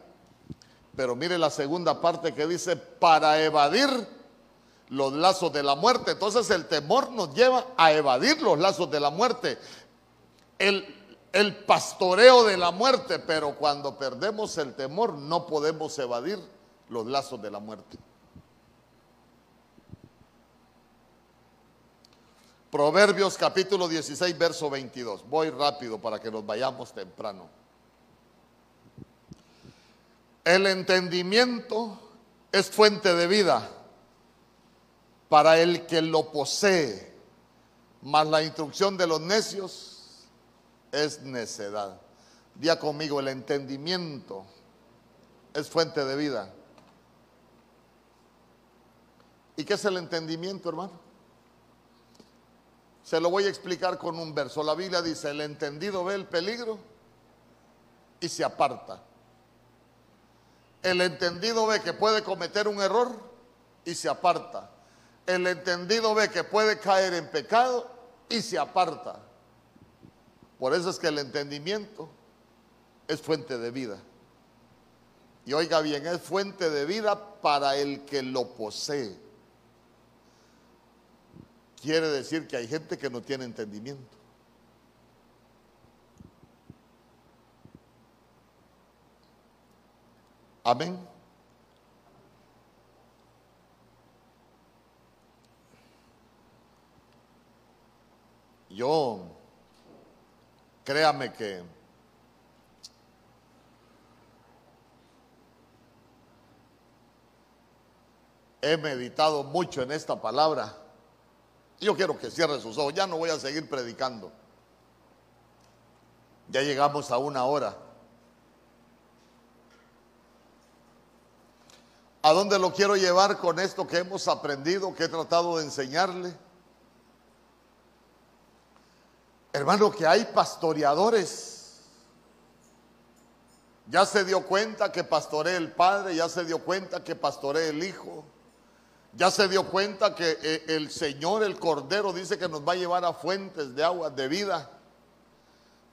[SPEAKER 1] Pero mire la segunda parte que dice, para evadir los lazos de la muerte. Entonces el temor nos lleva a evadir los lazos de la muerte el, pastoreo de la muerte, pero cuando perdemos el temor no podemos evadir los lazos de la muerte. Proverbios capítulo 16, verso 22. Voy rápido para que nos vayamos temprano. El entendimiento es fuente de vida para el que lo posee, mas la instrucción de los necios es necedad. Día conmigo, el entendimiento es fuente de vida. ¿Y qué es el entendimiento, hermano? Se lo voy a explicar con un verso. La Biblia dice, el entendido ve el peligro y se aparta. El entendido ve que puede cometer un error y se aparta. El entendido ve que puede caer en pecado y se aparta. Por eso es que el entendimiento es fuente de vida. Y oiga bien, es fuente de vida para el que lo posee quiere decir que hay gente que no tiene entendimiento. Amén. Yo, créame que he meditado mucho en esta palabra yo quiero que cierre sus ojos, ya no voy a seguir predicando. Ya llegamos a una hora. ¿A dónde lo quiero llevar con esto que hemos aprendido, que he tratado de enseñarle? Hermano, que hay pastoreadores. Ya se dio cuenta que pastorea el Padre, ya se dio cuenta que pastorea el Hijo. Ya se dio cuenta que eh, el Señor, el Cordero, dice que nos va a llevar a fuentes de agua de vida.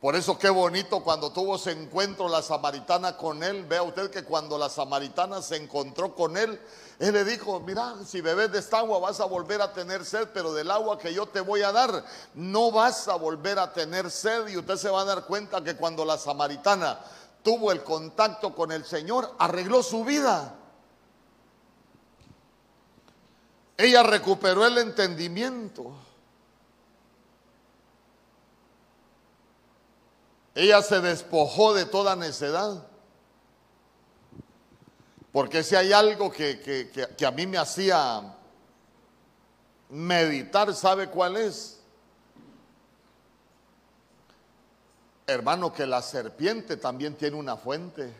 [SPEAKER 1] Por eso qué bonito cuando tuvo ese encuentro la samaritana con él. Vea usted que cuando la samaritana se encontró con él, él le dijo, mira, si bebes de esta agua vas a volver a tener sed, pero del agua que yo te voy a dar no vas a volver a tener sed. Y usted se va a dar cuenta que cuando la samaritana tuvo el contacto con el Señor, arregló su vida. Ella recuperó el entendimiento. Ella se despojó de toda necedad. Porque si hay algo que, que, a mí me hacía meditar, ¿sabe cuál es? Hermano, que la serpiente también tiene una fuente.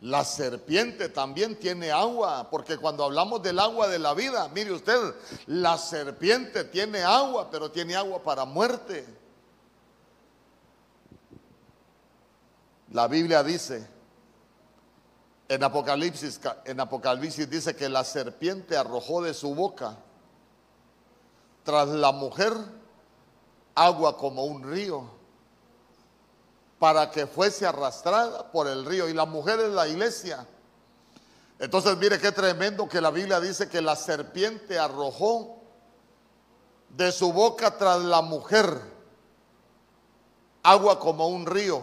[SPEAKER 1] La serpiente también tiene agua, porque cuando hablamos del agua de la vida, mire usted, la serpiente tiene agua, pero tiene agua para muerte. La Biblia dice, en Apocalipsis, en Apocalipsis dice que la serpiente arrojó de su boca tras la mujer agua como un río para que fuese arrastrada por el río. Y la mujer es la iglesia. Entonces mire qué tremendo que la Biblia dice que la serpiente arrojó de su boca tras la mujer agua como un río,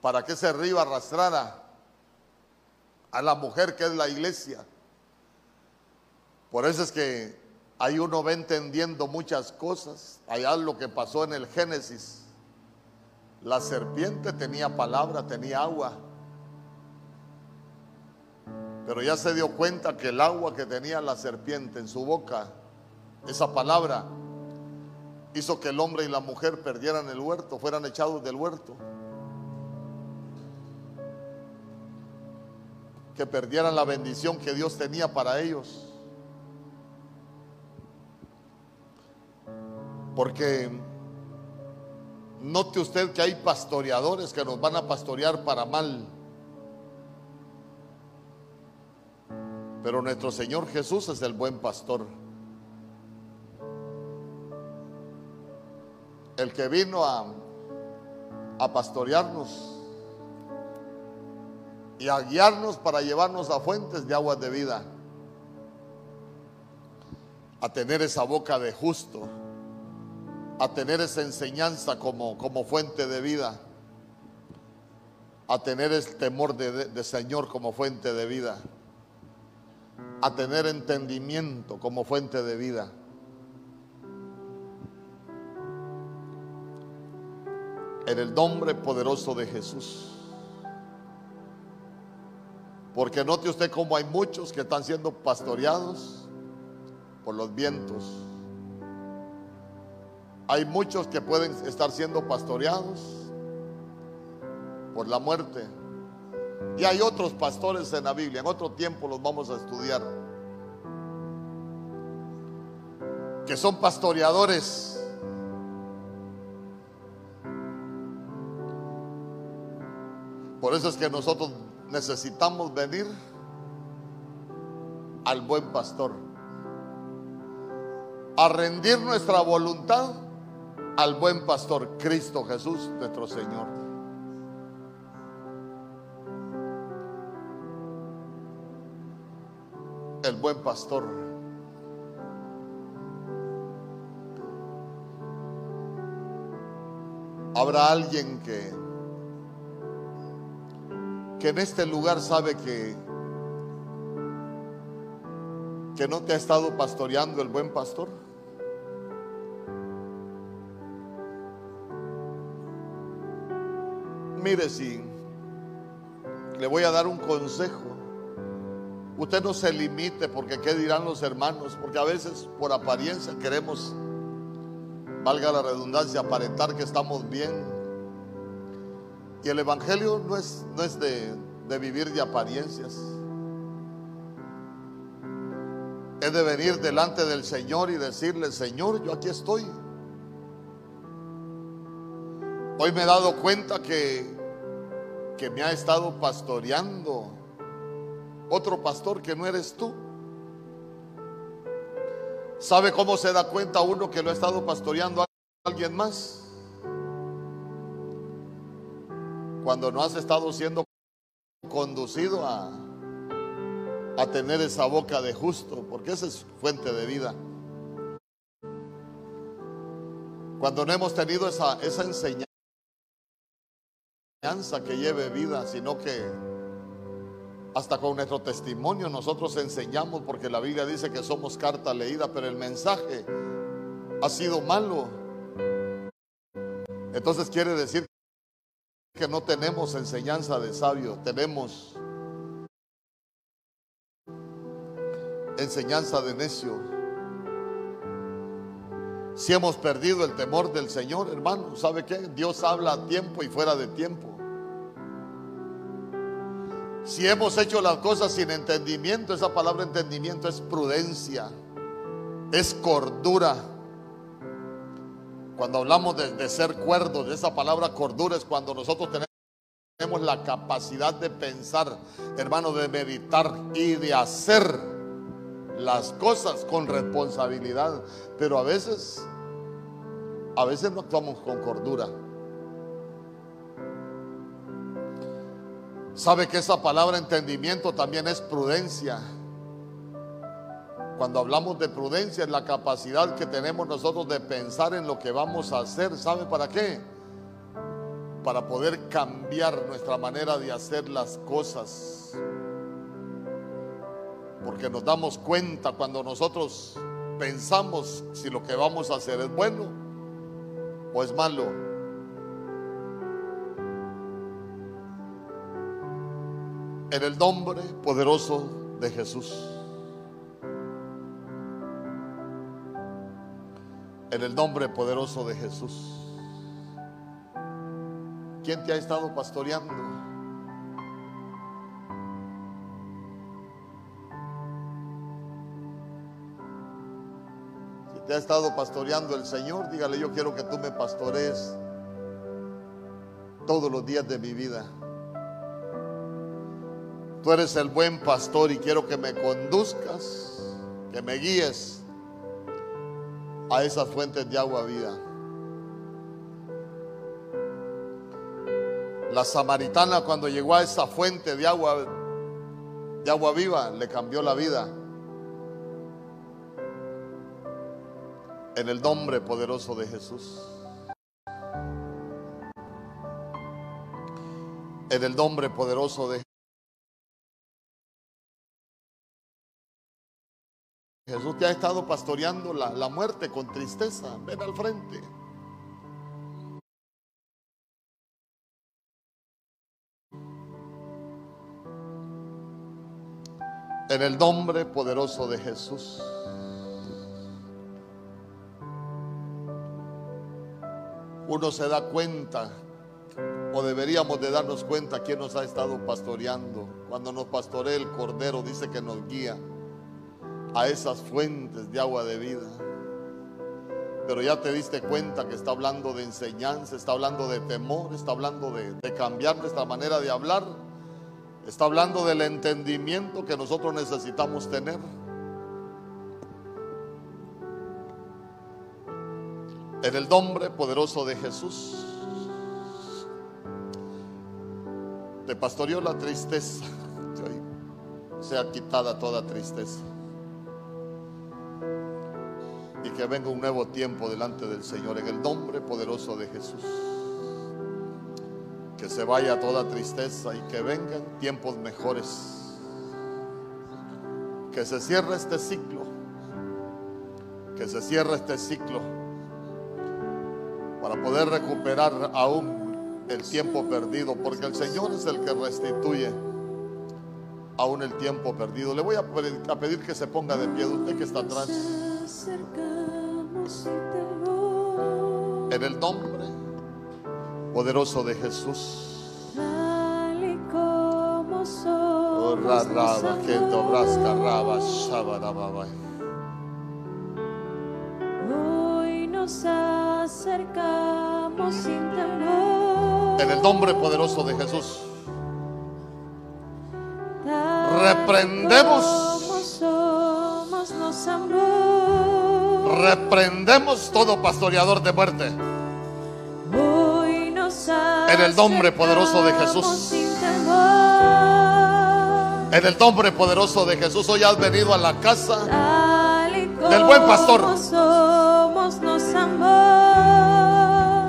[SPEAKER 1] para que ese río arrastrara a la mujer que es la iglesia. Por eso es que ahí uno va entendiendo muchas cosas. Allá lo que pasó en el Génesis la serpiente tenía palabra, tenía agua. Pero ya se dio cuenta que el agua que tenía la serpiente en su boca, esa palabra, hizo que el hombre y la mujer perdieran el huerto, fueran echados del huerto. Que perdieran la bendición que Dios tenía para ellos. Porque Note usted que hay pastoreadores que nos van a pastorear para mal. Pero nuestro Señor Jesús es el buen pastor. El que vino a, a pastorearnos y a guiarnos para llevarnos a fuentes de aguas de vida. A tener esa boca de justo a tener esa enseñanza como, como fuente de vida, a tener el temor de, de Señor como fuente de vida, a tener entendimiento como fuente de vida. En el nombre poderoso de Jesús. Porque note usted cómo hay muchos que están siendo pastoreados por los vientos. Hay muchos que pueden estar siendo pastoreados por la muerte. Y hay otros pastores en la Biblia, en otro tiempo los vamos a estudiar, que son pastoreadores. Por eso es que nosotros necesitamos venir al buen pastor, a rendir nuestra voluntad al buen pastor, Cristo Jesús, nuestro Señor. El buen pastor. Habrá alguien que que en este lugar sabe que que no te ha estado pastoreando el buen pastor? Mire si le voy a dar un consejo. Usted no se limite porque qué dirán los hermanos, porque a veces por apariencia queremos, valga la redundancia, aparentar que estamos bien y el Evangelio no es, no es de, de vivir de apariencias. Es de venir delante del Señor y decirle, Señor, yo aquí estoy. Hoy me he dado cuenta que, que me ha estado pastoreando otro pastor que no eres tú. ¿Sabe cómo se da cuenta uno que lo ha estado pastoreando a alguien más? Cuando no has estado siendo conducido a, a tener esa boca de justo, porque esa es fuente de vida. Cuando no hemos tenido esa, esa enseñanza que lleve vida, sino que hasta con nuestro testimonio nosotros enseñamos, porque la Biblia dice que somos carta leída, pero el mensaje ha sido malo. Entonces quiere decir que no tenemos enseñanza de sabio, tenemos enseñanza de necio. Si hemos perdido el temor del Señor, hermano, ¿sabe qué? Dios habla a tiempo y fuera de tiempo. Si hemos hecho las cosas sin entendimiento, esa palabra entendimiento es prudencia, es cordura. Cuando hablamos de, ser cuerdos, de esa palabra cordura es cuando nosotros tenemos la capacidad de pensar, hermano, de meditar y de hacer las cosas con responsabilidad. Pero a veces, a veces no actuamos con cordura. Sabe que esa palabra entendimiento también es prudencia. Cuando hablamos de prudencia es la capacidad que tenemos nosotros de pensar en lo que vamos a hacer. ¿Sabe para qué? Para poder cambiar nuestra manera de hacer las cosas. Porque nos damos cuenta cuando nosotros pensamos si lo que vamos a hacer es bueno o es malo. En el nombre poderoso de Jesús. En el nombre poderoso de Jesús. ¿Quién te ha estado pastoreando? Si te ha estado pastoreando el Señor, dígale, yo quiero que tú me pastorees todos los días de mi vida. Tú eres el buen pastor y quiero que me conduzcas, que me guíes a esas fuentes de agua vida. La samaritana cuando llegó a esa fuente de agua de agua viva le cambió la vida. En el nombre poderoso de Jesús. En el nombre poderoso de Jesús te ha estado pastoreando la, la muerte con tristeza. Ven al frente. En el nombre poderoso de Jesús. Uno se da cuenta, o deberíamos de darnos cuenta, quién nos ha estado pastoreando. Cuando nos pastorea el Cordero, dice que nos guía a esas fuentes de agua de vida. Pero ya te diste cuenta que está hablando de enseñanza, está hablando de temor, está hablando de, cambiar nuestra manera de hablar. Está hablando del entendimiento que nosotros necesitamos tener. En el nombre poderoso de Jesús. Te pastoreó la tristeza. Sea quitada toda tristeza. Que venga un nuevo tiempo delante del Señor. En el nombre poderoso de Jesús que se vaya toda tristeza y que vengan tiempos mejores. Que se cierre este ciclo. Que se cierre este ciclo para poder recuperar aún el tiempo perdido, porque el Señor es el que restituye aún el tiempo perdido. Le voy a pedir, que se ponga de pie usted que está atrás. En el nombre poderoso de Jesús.
[SPEAKER 2] Tal y como
[SPEAKER 1] Oh,
[SPEAKER 2] somos
[SPEAKER 1] ba.
[SPEAKER 2] Hoy nos acercamos sin temor.
[SPEAKER 1] En el nombre poderoso de Jesús.
[SPEAKER 2] Tal
[SPEAKER 1] Reprendemos.
[SPEAKER 2] como somos nos amó.
[SPEAKER 1] Reprendemos todo pastoreador de muerte.
[SPEAKER 2] Hoy nos
[SPEAKER 1] En el nombre poderoso de Jesús. En el nombre poderoso de Jesús, hoy has venido a la casa Del buen pastor.
[SPEAKER 2] somos nos amó.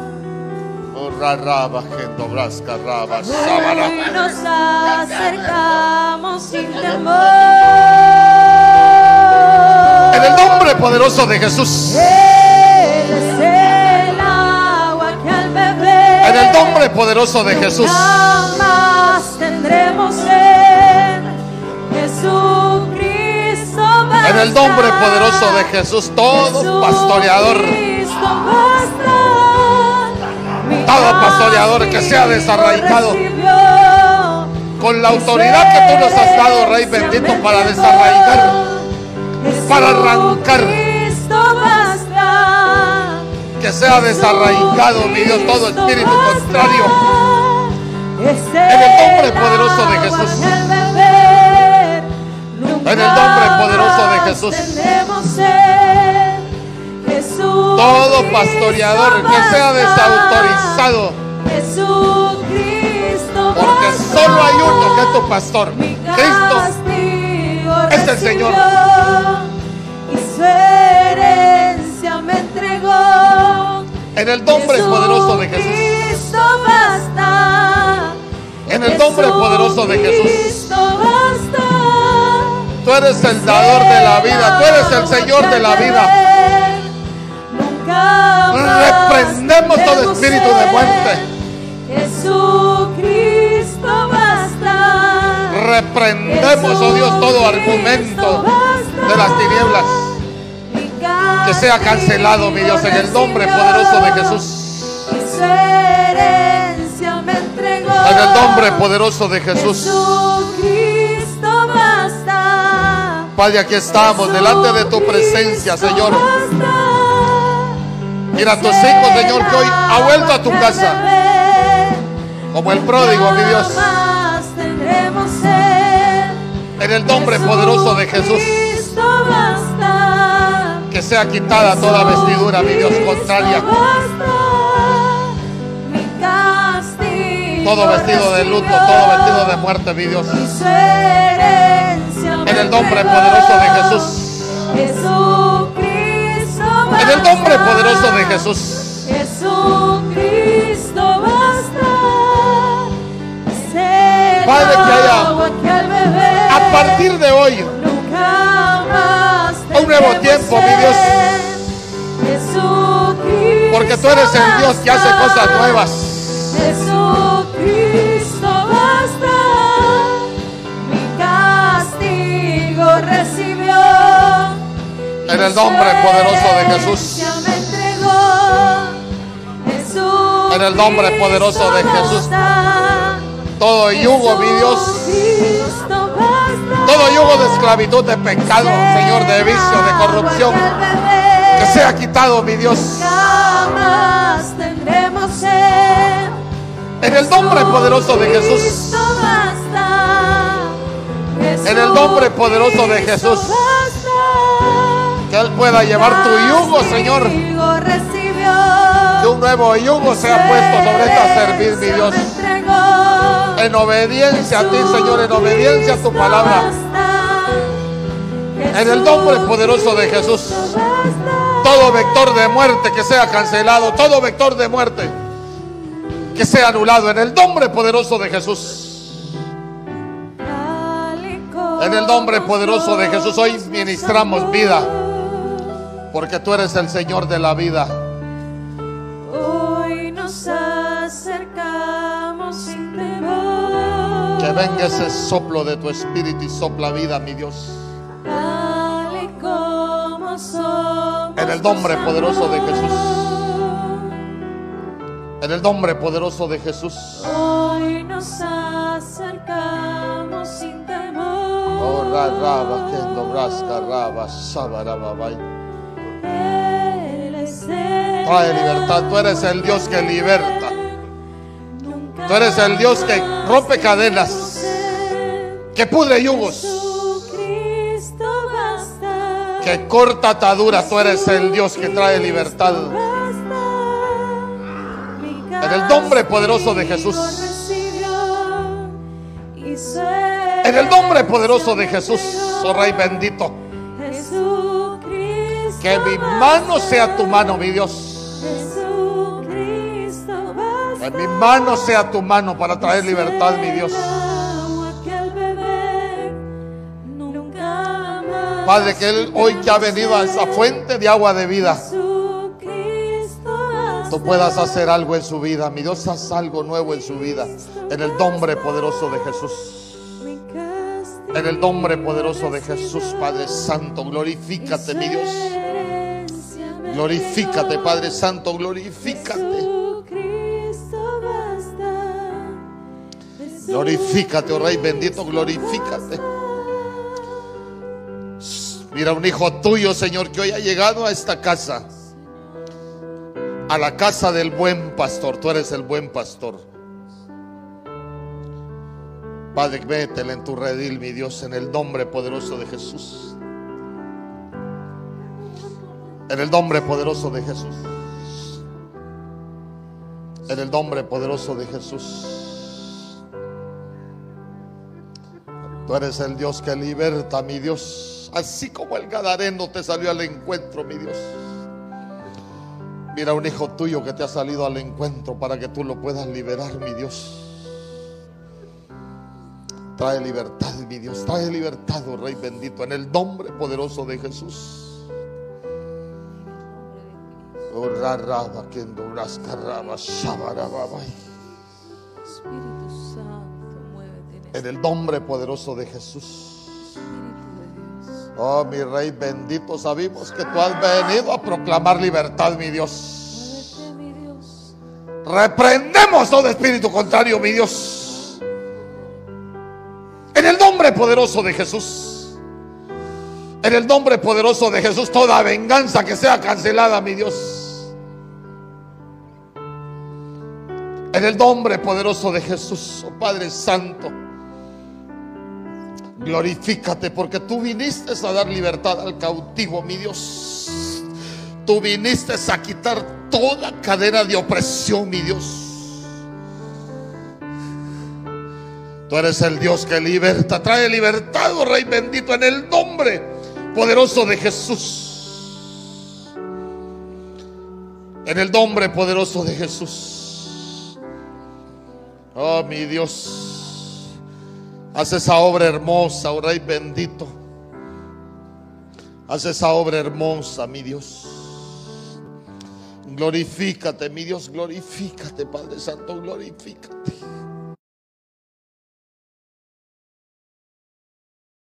[SPEAKER 1] Oh, ra, ra, ba, que, do, ras, ca, ra, ba, sha, ba, da.
[SPEAKER 2] Hoy nos acercamos sin temor.
[SPEAKER 1] En el nombre poderoso de Jesús.
[SPEAKER 2] Él es el agua que al beber
[SPEAKER 1] En el nombre poderoso de Jesús.
[SPEAKER 2] jamás tendremos sed. Jesucristo basta.
[SPEAKER 1] En el nombre poderoso de Jesús, todo pastoreador,
[SPEAKER 2] basta.
[SPEAKER 1] Todo pastoreador que sea desarraigado.
[SPEAKER 2] recibió.
[SPEAKER 1] con la autoridad que tú nos has dado, Rey bendito, para desarraigar, para arrancar. Que sea desarraigado, mi Dios, todo espíritu contrario.
[SPEAKER 2] En
[SPEAKER 1] el nombre poderoso de Jesús.
[SPEAKER 2] En
[SPEAKER 1] el nombre poderoso de Jesús. Todo pastoreador que sea desautorizado, porque solo hay uno que es tu pastor, Cristo. El Señor.
[SPEAKER 2] Y su herencia me entregó.
[SPEAKER 1] En el nombre poderoso de Jesús. En el nombre poderoso de Jesús. Tú eres el dador de la vida, tú eres el Señor de la vida. Reprendemos todo espíritu de muerte.
[SPEAKER 2] Jesucristo
[SPEAKER 1] Reprendemos, oh Dios, todo argumento de las tinieblas. Que sea cancelado, mi Dios, en el nombre poderoso de Jesús. En el nombre poderoso de Jesús. Padre, aquí estamos delante de tu presencia, Señor. Mira a tus hijos, Señor, que hoy ha vuelto a tu casa. Como el pródigo, mi Dios. En el nombre poderoso de Jesús. Que sea quitada toda vestidura, mi Dios, contraria. Todo vestido de luto, todo vestido de muerte, mi Dios. En el nombre poderoso de Jesús. En el nombre poderoso de Jesús.
[SPEAKER 2] Jesucristo basta.
[SPEAKER 1] Padre, que haya- A partir de hoy,
[SPEAKER 2] nunca más
[SPEAKER 1] un nuevo tiempo, mi Dios. porque tú eres el Dios que hace cosas nuevas.
[SPEAKER 2] Jesucristo basta, mi castigo recibió.
[SPEAKER 1] En el nombre poderoso de Jesús. En el nombre poderoso de Jesús. Todo yugo, mi Dios. Todo yugo de esclavitud, de pecado, Señor, de vicio, de corrupción. Que sea quitado, mi Dios.
[SPEAKER 2] Jamás tendremos sed.
[SPEAKER 1] En el nombre poderoso de Jesús. En el nombre poderoso de Jesús. Que Él pueda llevar tu yugo, Señor. Que un nuevo yugo sea puesto sobre esta servir, mi Dios. En obediencia a ti, Señor, en obediencia a tu palabra. En el nombre poderoso de Jesús. Todo vector de muerte que sea cancelado, todo vector de muerte que sea anulado en el nombre poderoso de Jesús. En el nombre poderoso de Jesús hoy ministramos vida, porque tú eres el Señor de la vida. Que venga ese soplo de tu espíritu y sopla vida, mi Dios. En el nombre poderoso de Jesús. En el nombre poderoso de Jesús.
[SPEAKER 2] Hoy nos acercamos sin temor.
[SPEAKER 1] Oh, ra, ra, ba, kendo, brasca, ra, ba, saba, ra, ba, bai.
[SPEAKER 2] Él es el
[SPEAKER 1] Trae libertad. Tú eres el Dios que liberta. Tú eres el Dios que rompe cadenas, que pudre yugos, que corta ataduras. Tú eres el Dios que trae libertad.
[SPEAKER 2] En
[SPEAKER 1] el nombre poderoso de Jesús.
[SPEAKER 2] En
[SPEAKER 1] el nombre poderoso de Jesús, oh Rey bendito. Que mi mano sea tu mano, mi Dios. Mi mano sea tu mano para traer libertad, mi Dios. Padre, que Él hoy que ha venido a esa fuente de agua de vida, tú puedas hacer algo en su vida. Mi Dios, haz algo nuevo en su vida. En el nombre poderoso de Jesús. En el nombre poderoso de Jesús, Padre Santo, glorifícate, mi Dios. Glorifícate, Padre Santo, glorifícate. Glorifícate, oh Rey bendito, glorifícate. Mira un hijo tuyo, Señor, que hoy ha llegado a esta casa. A la casa del buen pastor. Tú eres el buen pastor. Padre, métele en tu redil, mi Dios, en el nombre poderoso de Jesús. En el nombre poderoso de Jesús. En el nombre poderoso de Jesús. Tú eres el Dios que liberta, mi Dios. Así como el Gadareno te salió al encuentro, mi Dios. Mira un hijo tuyo que te ha salido al encuentro para que tú lo puedas liberar, mi Dios. Trae libertad, mi Dios. Trae libertad, oh Rey bendito, en el nombre poderoso de Jesús.
[SPEAKER 2] Espíritu Santo, en
[SPEAKER 1] el nombre poderoso de Jesús. Oh, mi Rey bendito, sabemos que tú has venido a proclamar libertad,
[SPEAKER 2] mi Dios.
[SPEAKER 1] Reprendemos todo espíritu contrario, mi Dios. En el nombre poderoso de Jesús. En el nombre poderoso de Jesús, toda venganza que sea cancelada, mi Dios. En el nombre poderoso de Jesús, oh Padre Santo. Glorifícate porque tú viniste a dar libertad al cautivo, mi Dios. Tú viniste a quitar toda cadena de opresión, mi Dios. Tú eres el Dios que liberta, trae libertad, oh Rey bendito, en el nombre poderoso de Jesús. En el nombre poderoso de Jesús. Oh, mi Dios. Haz esa obra hermosa, oh Rey bendito. Haz esa obra hermosa, mi Dios. Glorifícate, mi Dios, glorifícate, Padre Santo, glorifícate.